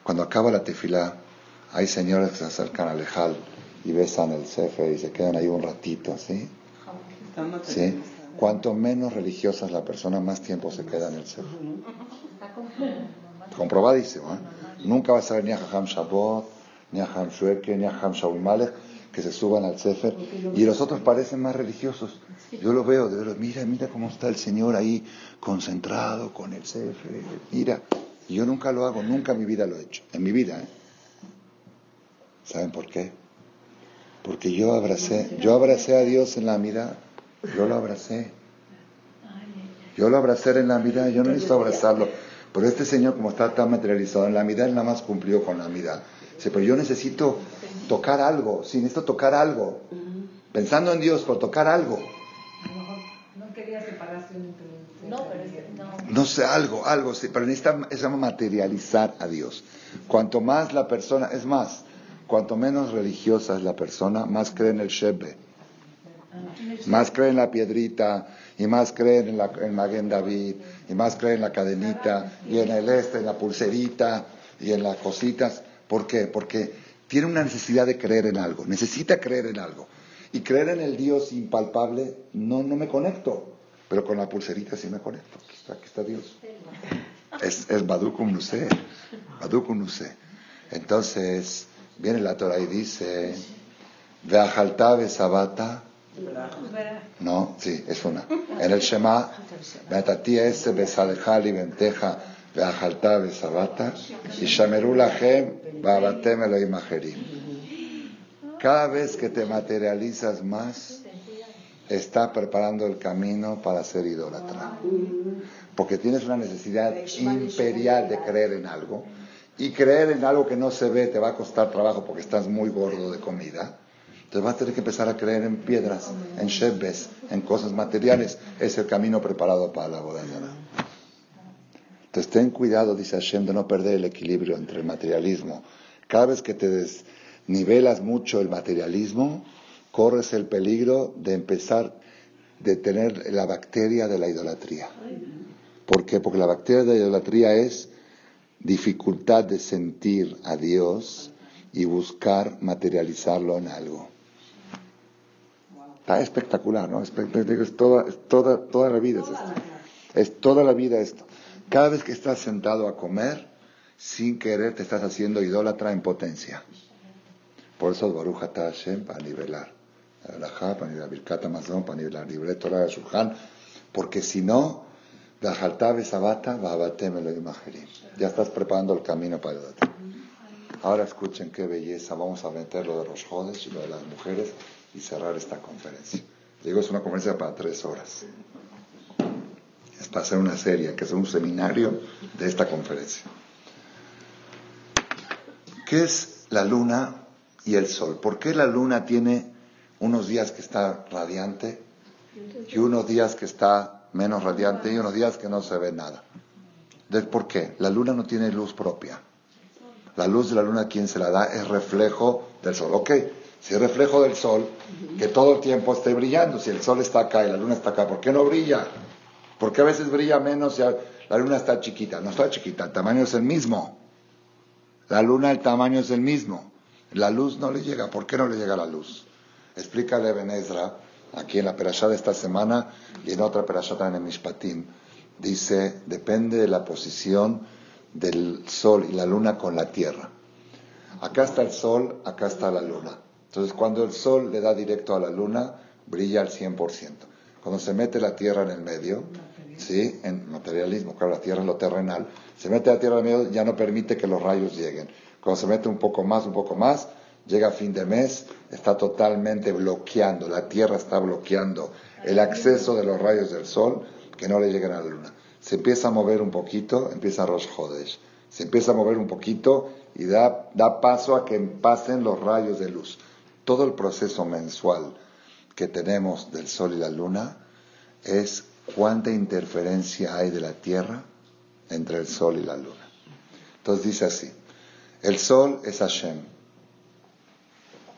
cuando acaba la tefilá, hay señores que se acercan al ejal y besan el cefe y se quedan ahí un ratito, ¿sí? ¿Sí? Cuanto menos religiosa es la persona, más tiempo se queda en el cefe. Comprobadísimo, ¿eh? Nunca vas a ver ni a Jajam Shabbat, ni a Jajam Shueke, ni a Jajam Shawimalek que se suban al cefe y los otros parecen más religiosos. Yo lo veo, de verdad, mira, mira cómo está el Señor ahí concentrado con el cefe, mira. yo nunca lo hago, nunca en mi vida lo he hecho, en mi vida, ¿eh? ¿Saben por qué? Porque yo abracé, yo abracé a Dios en la mirada, yo lo abracé. Yo lo abracé en la mirada, yo no necesito abrazarlo. Pero este Señor, como está tan materializado en la mirada, él nada más cumplió con la mirada. Dice, pero yo necesito tocar algo, sí, necesito tocar algo. Pensando en Dios, por tocar algo. No quería separarse no, pero no. no sé, algo, algo, sí, pero necesita, llama materializar a Dios. Cuanto más la persona, es más, cuanto menos religiosa es la persona, más cree en el Shebe. Más cree en la piedrita, y más cree en, la, en Maguen David, y más cree en la cadenita, y en el este, en la pulserita, y en las cositas. ¿Por qué? Porque tiene una necesidad de creer en algo, necesita creer en algo. Y creer en el Dios impalpable, no, no me conecto, pero con la pulserita sí me conecto. Aquí está, aquí Dios. Es, es Badukum Nuse. Badukum Nuse. Entonces, viene la Torah y dice, Veajalta Sabata. No, sí, es una. En el Shema, Beatatía ese Besadejali Venteja Veajalta Sabata. Y Shameru Lachem Babatem Elohim Cada vez que te materializas más, está preparando el camino para ser idólatra. Porque tienes una necesidad imperial de creer en algo. Y creer en algo que no se ve te va a costar trabajo porque estás muy gordo de comida. Entonces vas a tener que empezar a creer en piedras, en shebes, en cosas materiales. Es el camino preparado para la boda. Entonces ten cuidado, dice Hashem, de no perder el equilibrio entre el materialismo. Cada vez que te desnivelas mucho el materialismo, corres el peligro de empezar, de tener la bacteria de la idolatría. ¿Por qué? Porque la bacteria de la idolatría es dificultad de sentir a Dios y buscar materializarlo en algo. Está espectacular, ¿no? Es, toda, toda, toda la vida es esto. Es toda la vida esto. Cada vez que estás sentado a comer, sin querer te estás haciendo idólatra en potencia. Por eso Baruch Hashem para nivelar para ir a Birkat Amazon, para a libre Torah Shulchan, porque si no, Sabata, Ya estás preparando el camino para el Ahora escuchen qué belleza. Vamos a meter lo de los jodes y lo de las mujeres y cerrar esta conferencia. Digo, es una conferencia para tres horas. Para hacer una serie, que es un seminario de esta conferencia. ¿Qué es la luna y el sol? ¿Por qué la luna tiene unos días que está radiante y unos días que está menos radiante y unos días que no se ve nada. ¿Por qué? La luna no tiene luz propia. La luz de la luna, quien se la da, es reflejo del sol. Ok, si es reflejo del sol, que todo el tiempo esté brillando. Si el sol está acá y la luna está acá, ¿por qué no brilla? ¿Por qué a veces brilla menos si la luna está chiquita? No está chiquita, el tamaño es el mismo. La luna, el tamaño es el mismo. La luz no le llega. ¿Por qué no le llega la luz? Explícale Ben Ezra, aquí en la perashá esta semana y en otra perashá también en Mishpatim. Dice, depende de la posición del sol y la luna con la tierra. Acá está el sol, acá está la luna. Entonces, cuando el sol le da directo a la luna, brilla al 100%. Cuando se mete la tierra en el medio, ¿sí? En materialismo, claro, la tierra es lo terrenal, se mete la tierra en el medio, ya no permite que los rayos lleguen. Cuando se mete un poco más, un poco más, llega a fin de mes, está totalmente bloqueando, la Tierra está bloqueando el acceso de los rayos del Sol que no le lleguen a la Luna. Se empieza a mover un poquito, empieza a Rosh Se empieza a mover un poquito y da, da paso a que pasen los rayos de luz. Todo el proceso mensual que tenemos del Sol y la Luna es cuánta interferencia hay de la Tierra entre el Sol y la Luna. Entonces dice así, el Sol es Hashem,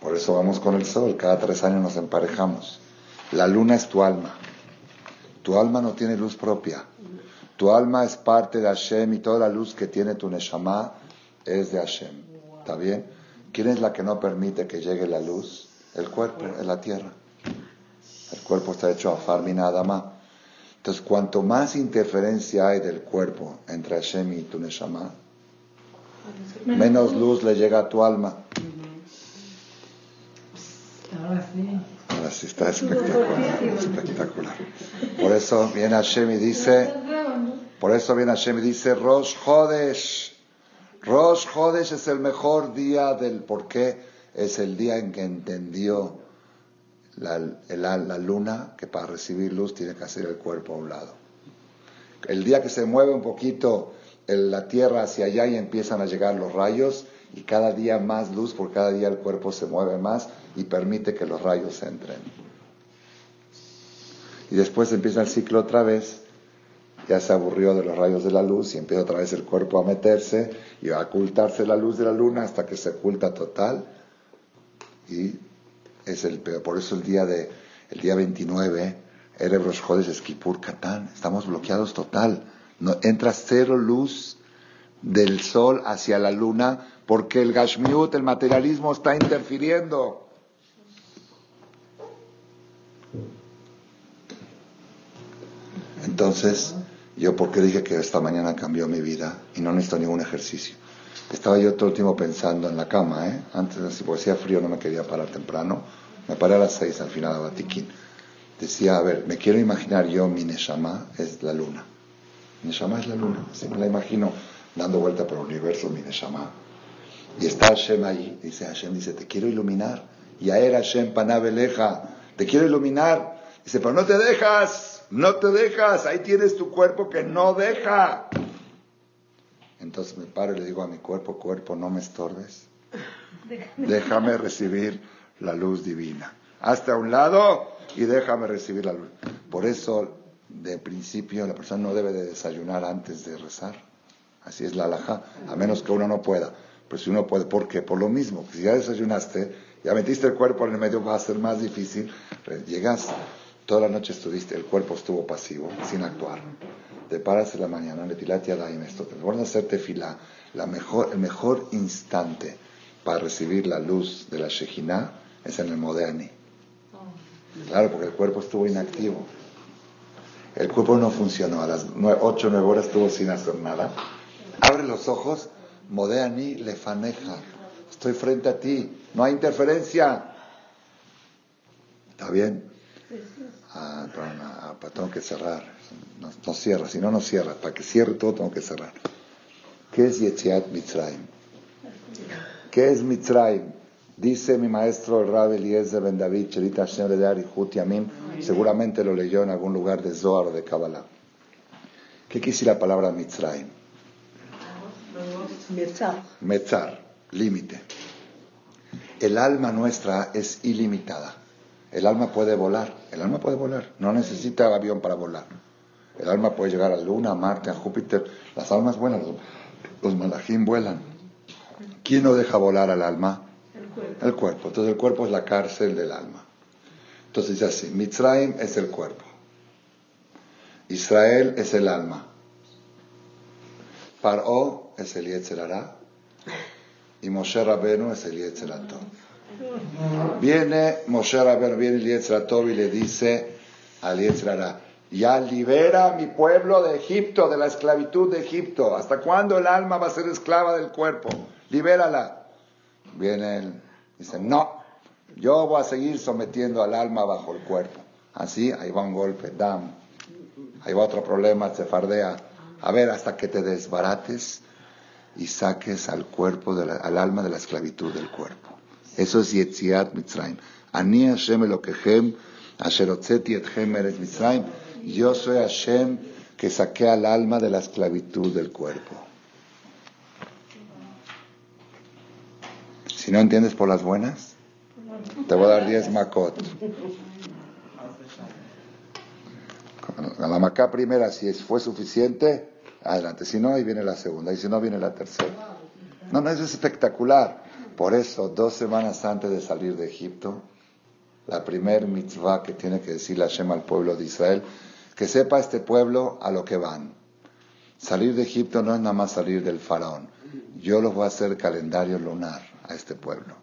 por eso vamos con el sol, cada tres años nos emparejamos. La luna es tu alma. Tu alma no tiene luz propia. Tu alma es parte de Hashem y toda la luz que tiene tu Neshama es de Hashem. ¿Está bien? ¿Quién es la que no permite que llegue la luz? El cuerpo, la tierra. Cuerpo está hecho a Farmi nada más. Entonces, cuanto más interferencia hay del cuerpo entre Hashem y tu Neshama, menos luz le llega a tu alma. Ahora sí. está espectacular, espectacular. Por eso viene Hashem y dice, por eso viene Hashem y dice, Rosh Hodesh. Rosh Hodesh es el mejor día del por qué es el día en que entendió la, la, luna que para recibir luz tiene que hacer el cuerpo a un lado. El día que se mueve un poquito la tierra hacia allá y empiezan a llegar los rayos y cada día más luz, porque cada día el cuerpo se mueve más, y permite que los rayos entren. Y después empieza el ciclo otra vez, ya se aburrió de los rayos de la luz y empieza otra vez el cuerpo a meterse y a ocultarse la luz de la luna hasta que se oculta total Y es el peor. Por eso el día, de, el día 29, Erev Rosh Chodesh es Kippur Katán. Estamos bloqueados total. No, entra cero luz del sol hacia la luna porque el Gashmiut, el materialismo, está interfiriendo. Entonces, yo porque dije que esta mañana cambió mi vida y no necesito ningún ejercicio. Estaba yo todo el tiempo pensando en la cama, ¿eh? Antes, si hacía frío, no me quería parar temprano. Me paré a las seis al final a Batiquín. Decía, a ver, me quiero imaginar yo, mi Neshama es la luna. Mi Neshama es la luna. Me la imagino dando vuelta por el universo, mi Neshama. Y está Hashem ahí. Dice Hashem, dice, te quiero iluminar. Y a él Hashem panabeleja. Te quiero iluminar. Dice, pero no te dejas. No te dejas. Ahí tienes tu cuerpo que no deja. Entonces me paro y le digo a mi cuerpo, cuerpo, no me estorbes. (laughs) Déjame recibir la luz divina. Hasta a un lado y déjame recibir la luz. Por eso, de principio, la persona no debe de desayunar antes de rezar. Así es la alhaja, a menos que uno no pueda. Pero si uno puede, ¿por qué? Por lo mismo, si ya desayunaste, ya metiste el cuerpo en el medio, va a ser más difícil. Llegas, toda la noche estuviste, el cuerpo estuvo pasivo, sin actuar. Te paras en la mañana, le tilati daim esto, te vuelves a hacerte fila. La mejor, el mejor instante para recibir la luz de la Shejina es en el Modéani. Claro, porque el cuerpo estuvo inactivo. El cuerpo no funcionó. A las 8 o 9 horas estuvo sin hacer nada. Abre los ojos. Modeani lefaneja. Estoy frente a ti. No hay interferencia. ¿Está bien? Ah, pero tengo que cerrar. No, no, cierra, si no, no cierra. Para que cierre todo, tengo que cerrar. ¿Qué es Yetziat Mitzrayim? ¿Qué es Mitzrayim? Dice mi maestro el Rabbi Eliezer Ben David, Cherita Hashem de Yamim, seguramente lo leyó en algún lugar de Zohar o de Kabbalah. ¿Qué decir la palabra Mitzrayim? Metzar, límite. El alma nuestra es ilimitada. El alma puede volar, el alma puede volar, no necesita avión para volar. El alma puede llegar a la Luna, a Marte, a Júpiter. Las almas vuelan, los, los vuelan. ¿Quién no deja volar al alma? El cuerpo. Entonces el cuerpo es la cárcel del alma. Entonces dice así, Mitzrayim es el cuerpo. Israel es el alma. Paró es el Yetzerará. Y Moshe Rabenu es el Yetzerato. Viene Moshe Rabenu, viene el Yetzerato y le dice al Yetzerará, ya libera a mi pueblo de Egipto, de la esclavitud de Egipto. ¿Hasta cuándo el alma va a ser esclava del cuerpo? Libérala. Viene él, dice, no, yo voy a seguir sometiendo al alma bajo el cuerpo. Así, ahí va un golpe, dam. Ahí va otro problema, se fardea. A ver, hasta que te desbarates y saques al cuerpo, al alma de la esclavitud del cuerpo. Eso es Yetziat Mitzrayim. Ani Hashem Elokehem, Asher Etchem Eres Mitzrayim. Yo soy Hashem que saqué al alma de la esclavitud del cuerpo. Si no entiendes por las buenas, te voy a dar 10 macot. A la macá primera, si fue suficiente, adelante. Si no, ahí viene la segunda. Y si no, viene la tercera. No, no, eso es espectacular. Por eso, dos semanas antes de salir de Egipto, la primer mitzvah que tiene que decir la Shema al pueblo de Israel, que sepa este pueblo a lo que van. Salir de Egipto no es nada más salir del faraón. Yo los voy a hacer calendario lunar a este pueblo.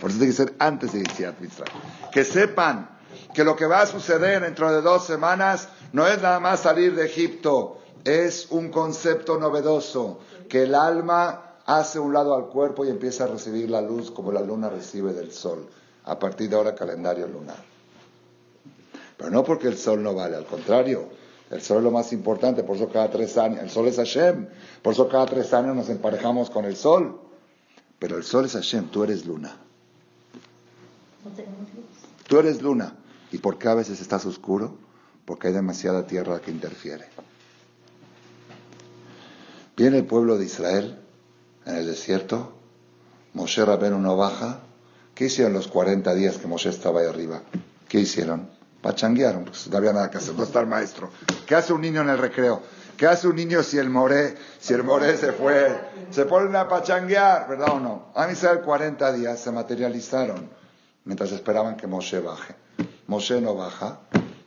Por eso tiene que ser antes de iniciar Mitzrayim. Que sepan que lo que va a suceder dentro de dos semanas no es nada más salir de Egipto, es un concepto novedoso, que el alma hace un lado al cuerpo y empieza a recibir la luz como la luna recibe del sol. A partir de ahora calendario lunar. Pero no porque el sol no vale, al contrario, el sol es lo más importante, por eso cada tres años, el sol es Hashem, por eso cada tres años nos emparejamos con el sol. Pero el sol es Hashem, tú eres luna. Tú eres luna. ¿Y por qué a veces estás oscuro? Porque hay demasiada tierra que interfiere. Viene el pueblo de Israel en el desierto. Moshe Rabenu no baja. ¿Qué hicieron los 40 días que Moshe estaba ahí arriba? ¿Qué hicieron? Pachanguearon, pues no había nada que hacer, no está el maestro. ¿Qué hace un niño en el recreo? ¿Qué hace un niño si el moré, si el moré se fue? Se ponen a pachanguear, ¿verdad o no? A mí 40 días se materializaron mientras esperaban que Moshe baje. Moshe no baja.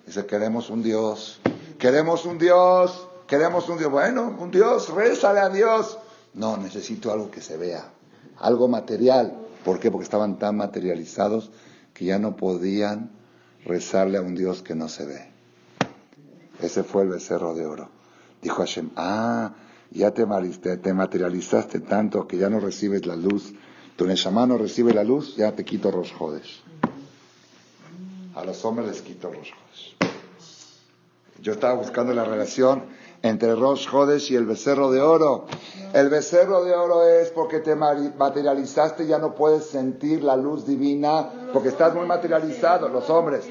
Dice, queremos un Dios. Queremos un Dios. Queremos un Dios. Bueno, un Dios, rézale a Dios. No, necesito algo que se vea. Algo material. ¿Por qué? Porque estaban tan materializados que ya no podían rezarle a un Dios que no se ve. Ese fue el becerro de oro. Dijo Hashem, ah, ya te, te materializaste tanto que ya no recibes la luz. Tu Neshama no recibe la luz, ya te quito los jodes. A los hombres les quito los jodes. Yo estaba buscando la relación entre Rosh Hodesh y el becerro de oro. El becerro de oro es porque te materializaste, ya no puedes sentir la luz divina, porque estás muy materializado, los hombres.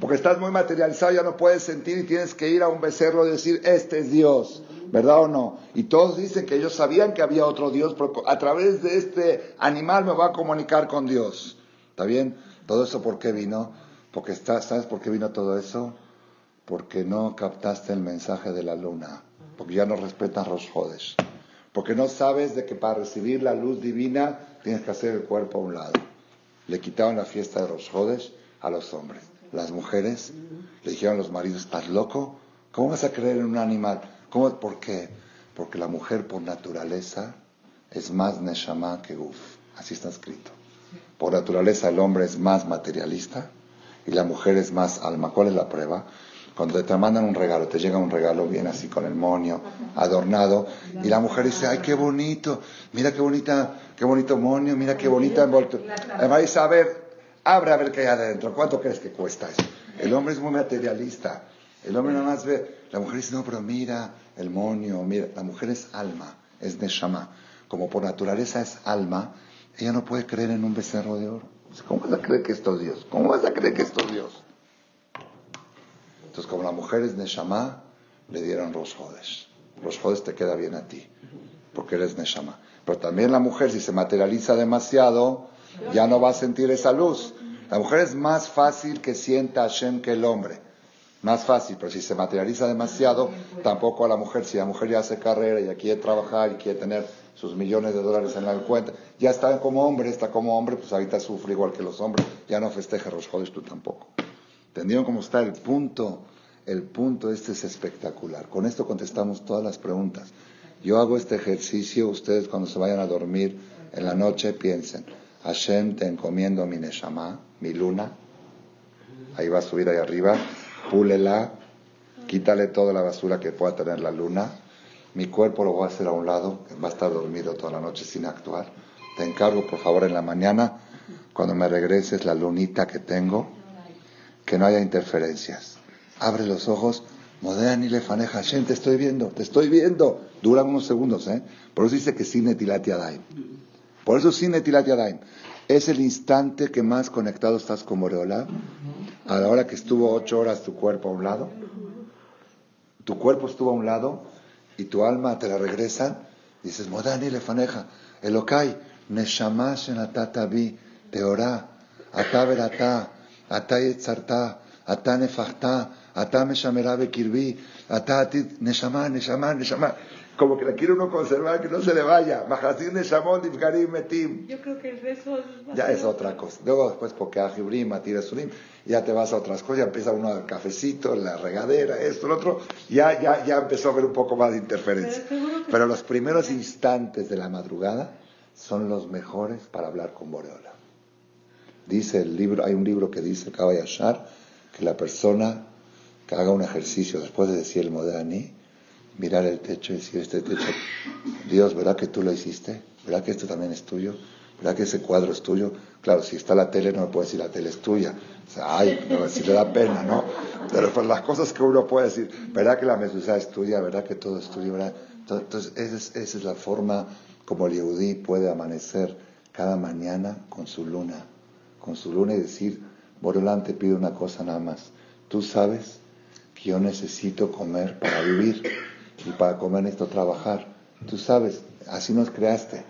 Porque estás muy materializado, ya no puedes sentir y tienes que ir a un becerro y decir, este es Dios, ¿verdad o no? Y todos dicen que ellos sabían que había otro Dios, pero a través de este animal me va a comunicar con Dios. ¿Está bien? Todo eso, ¿por qué vino? Porque está, ¿sabes por qué vino todo eso? Porque no captaste el mensaje de la luna, porque ya no respetas los jodes, porque no sabes de que para recibir la luz divina tienes que hacer el cuerpo a un lado. Le quitaron la fiesta de los jodes a los hombres. Las mujeres le dijeron a los maridos, ¿estás loco? ¿Cómo vas a creer en un animal? ¿Cómo? ¿Por qué? Porque la mujer por naturaleza es más neshama que uf. Así está escrito. Por naturaleza el hombre es más materialista y la mujer es más alma. ¿Cuál es la prueba? Cuando te mandan un regalo, te llega un regalo bien así con el monio, adornado, y la mujer dice, ay, qué bonito, mira qué bonita, qué bonito monio, mira qué bonita envoltura. Además dice, a ver, Abre a ver qué hay adentro. ¿Cuánto crees que cuesta eso? El hombre es muy materialista. El hombre nada más ve. La mujer dice, no, pero mira el monio, mira. La mujer es alma, es neshama. Como por naturaleza es alma, ella no puede creer en un becerro de oro. ¿Cómo vas a creer que esto es Dios? ¿Cómo vas a creer que esto es Dios? Entonces, como la mujer es neshama, le dieron los jodes. Los jodes te queda bien a ti, porque eres neshama. Pero también la mujer, si se materializa demasiado, ya no va a sentir esa luz. La mujer es más fácil que sienta Hashem que el hombre. Más fácil, pero si se materializa demasiado, tampoco a la mujer. Si la mujer ya hace carrera, y ya quiere trabajar y quiere tener sus millones de dólares en la cuenta, ya está como hombre, está como hombre, pues ahorita sufre igual que los hombres. Ya no festeja los jodes tú tampoco. ¿Entendieron cómo está el punto? El punto este es espectacular. Con esto contestamos todas las preguntas. Yo hago este ejercicio, ustedes cuando se vayan a dormir en la noche piensen, Hashem, te encomiendo mi Neshama, mi luna. Ahí va a subir ahí arriba. Púlela. Quítale toda la basura que pueda tener la luna. Mi cuerpo lo voy a hacer a un lado. Va a estar dormido toda la noche sin actuar. Te encargo, por favor, en la mañana, cuando me regreses la lunita que tengo, que no haya interferencias. Abre los ojos. Modean y lefaneja. Hashem, te estoy viendo, te estoy viendo. Duran unos segundos, ¿eh? Por eso dice que sin netilati por eso sin Yadayim. Es el instante que más conectado estás con Moreola. A la hora que estuvo ocho horas tu cuerpo a un lado. Tu cuerpo estuvo a un lado y tu alma te la regresan. Dices, Modani lefaneja. Elokai, neshamash en atatabi, teorá, como que la quiere uno conservar, que no se le vaya. Metim. Yo creo que el rezo Ya es otra cosa. Luego después porque Ajibrim, Surim, ya te vas a otras cosas, ya empieza uno al cafecito, la regadera, esto, lo otro, ya, ya, ya empezó a haber un poco más de interferencia. Pero, los primeros instantes de la madrugada son los mejores para hablar con Boreola. Dice el libro, hay un libro que dice, Kabayashar, que la persona que haga un ejercicio después de decir el Modani, mirar el techo y decir, este techo, Dios, ¿verdad que tú lo hiciste? ¿Verdad que esto también es tuyo? ¿Verdad que ese cuadro es tuyo? Claro, si está la tele, no me puede decir la tele es tuya. O sea, ay, no, si le da pena, ¿no? Pero pues las cosas que uno puede decir, ¿verdad que la mezuzá es tuya? ¿Verdad que todo es tuyo? Entonces, esa es, esa es la forma como el Yehudí puede amanecer cada mañana con su luna, con su luna y decir, Borolán te pido una cosa nada más. Tú sabes que yo necesito comer para vivir y para comer necesito trabajar. Tú sabes, así nos creaste.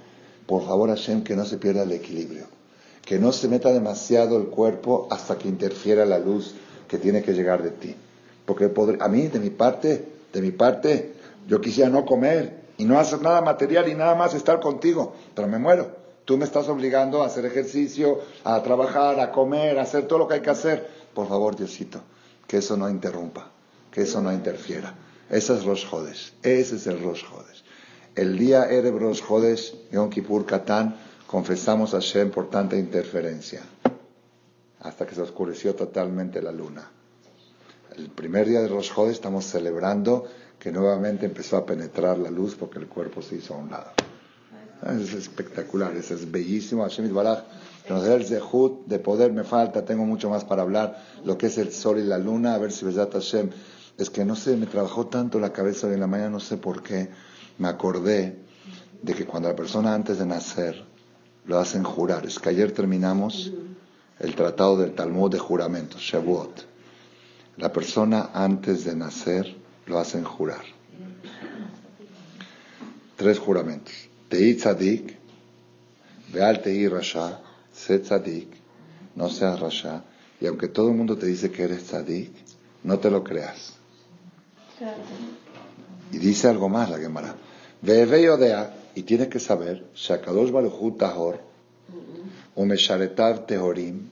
Por favor, Hashem, que no se pierda el equilibrio. Que no se meta demasiado el cuerpo hasta que interfiera la luz que tiene que llegar de ti. Porque a mí, de mi parte, de mi parte, yo quisiera no comer y no hacer nada material y nada más estar contigo, pero me muero. Tú me estás obligando a hacer ejercicio, a trabajar, a comer, a hacer todo lo que hay que hacer. Por favor, Diosito, que eso no interrumpa, que eso no interfiera. Ese es Rosh Hodesh. Ese es el Rosh Hodesh. El día Erev Rosh Hodesh, Yom Kippur Katán, confesamos a Shem por tanta interferencia. Hasta que se oscureció totalmente la luna. El primer día de Rosh Hodesh estamos celebrando que nuevamente empezó a penetrar la luz porque el cuerpo se hizo a un lado. Es espectacular, es bellísimo. Hashem Baraj, nos dé el zehut de poder, me falta, tengo mucho más para hablar, lo que es el sol y la luna, a ver si verdad Hashem. Es que no sé, me trabajó tanto la cabeza hoy en la mañana, no sé por qué, me acordé de que cuando la persona antes de nacer lo hacen jurar, es que ayer terminamos el tratado del Talmud de juramentos, Shavuot. La persona antes de nacer lo hacen jurar. Tres juramentos. Tei tzadik, veal tei rasha, sé tzadik, no seas rasha. Y aunque todo el mundo te dice que eres tzadik, no te lo creas. Y dice algo más la Gemara. Ve odea, y tienes que saber, Shakadosh Baruchu Tahor, Umesharetav Tehorim,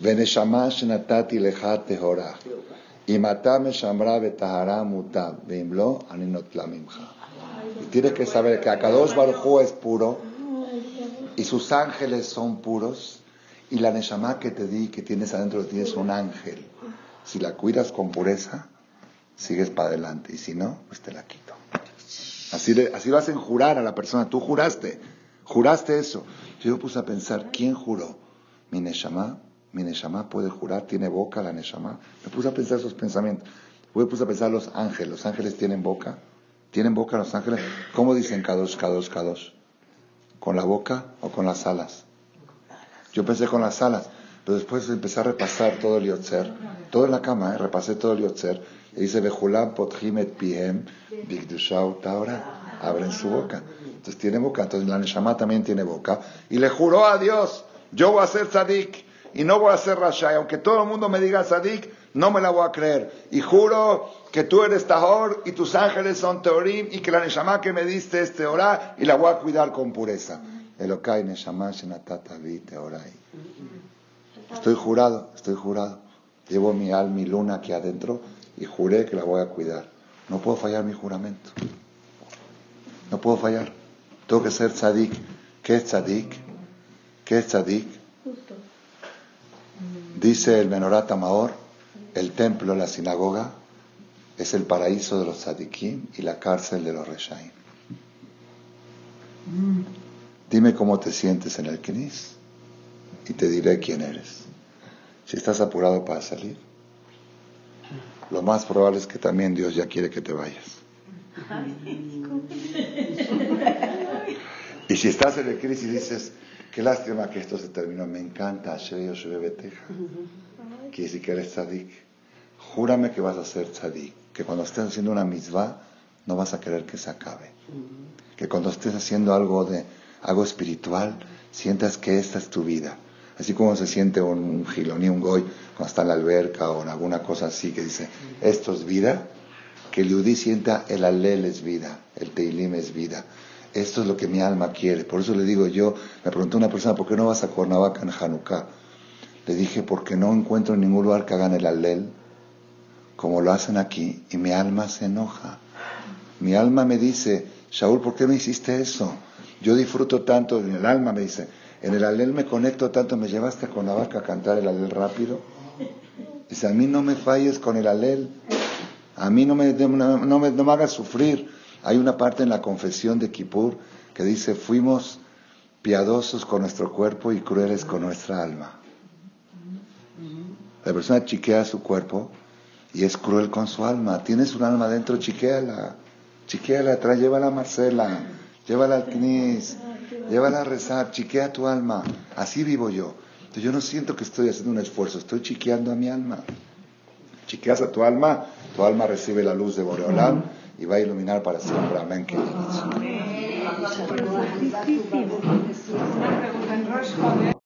Veneshama Shenatati Lecha Tehorah. Y matame shambra betahara mutab, beimlo aninot lamimcha. Y tienes que saber que Akadosh Baruj es puro y sus ángeles son puros y la neshama que te di, que tienes adentro de ti es un ángel. Si la cuidas con pureza, sigues para adelante y si no, pues te la quito. Así, le, así lo hacen jurar a la persona. Tú juraste, juraste eso. Yo me puse a pensar, ¿quién juró? ¿Mi neshama? Mi Neshama puede jurar, tiene boca la Neshama. Me puse a pensar esos pensamientos. Me puse a pensar los ángeles. ¿Los ángeles tienen boca? ¿Tienen boca los ángeles? ¿Cómo dicen Kadosh, Kadosh, Kadosh? ¿Con la boca o con las alas? Yo pensé con las alas, pero después empecé a repasar todo el Yotzer. Todo en la cama, ¿eh? repasé todo el Yotzer. Y dice, Bejulam potjimet pihem, bigdushau taura. Abren su boca. Entonces tiene boca. Entonces la Neshama también tiene boca. Y le juró a Dios, yo voy a ser tzadik y no voy a ser Rasha. aunque todo el mundo me diga Sadik, no me la voy a creer. Y juro que tú eres Tahor y tus ángeles son Teorim y que la Neshama que me diste es Teorá y la voy a cuidar con pureza. Elokai Neshama Shenatatavi Teorai. Estoy jurado, estoy jurado. Llevo mi alma, mi luna aquí adentro y juré que la voy a cuidar. No puedo fallar mi juramento. No puedo fallar. Tengo que ser tzadik. ¿Qué es tzadik? ¿Qué es tzadik? Dice el Menorat Amaor, el templo, la sinagoga, es el paraíso de los tzadikim y la cárcel de los reshaim. Dime cómo te sientes en el Knis y te diré quién eres. Si estás apurado para salir, lo más probable es que también Dios ya quiere que te vayas. Y si estás en el Knis y dices, Qué lástima que esto se terminó. Me encanta Asher Beteja. Quiere decir que eres tzadik. Júrame que vas a ser tzadik. Que cuando estés haciendo una mitzvah, no vas a querer que se acabe. Que cuando estés haciendo algo de algo espiritual, sientas que esta es tu vida. Así como se siente un, giloní, un goy, cuando está en la alberca o en alguna cosa así, que dice, esto es vida, que el yudí sienta el alel es vida, el teilim es vida. Esto es lo que mi alma quiere. Por eso le digo yo, me preguntó una persona, ¿por qué no vas a Cuernavaca en Hanukkah? Le dije, porque no encuentro en ningún lugar que hagan el alel como lo hacen aquí y mi alma se enoja. Mi alma me dice, Shaul, ¿por qué me hiciste eso? Yo disfruto tanto, el alma me dice, en el alel me conecto tanto, me llevaste a Cuernavaca a cantar el alel rápido. Dice, a mí no me falles con el alel, a mí no me, no me, no me hagas sufrir. Hay una parte en la confesión de Kippur que dice, fuimos piadosos con nuestro cuerpo y crueles con nuestra alma. La persona chiquea su cuerpo y es cruel con su alma. Tienes un alma dentro, chiquéala, chiquéala, trae, llévala a Marcela, llévala al Knis, llévala a rezar, chiquea tu alma. Así vivo yo. Entonces yo no siento que estoy haciendo un esfuerzo, estoy chiqueando a mi alma. Chiqueas a tu alma, tu alma recibe la luz de Boreolam y va a iluminar para siempre. Amén. Que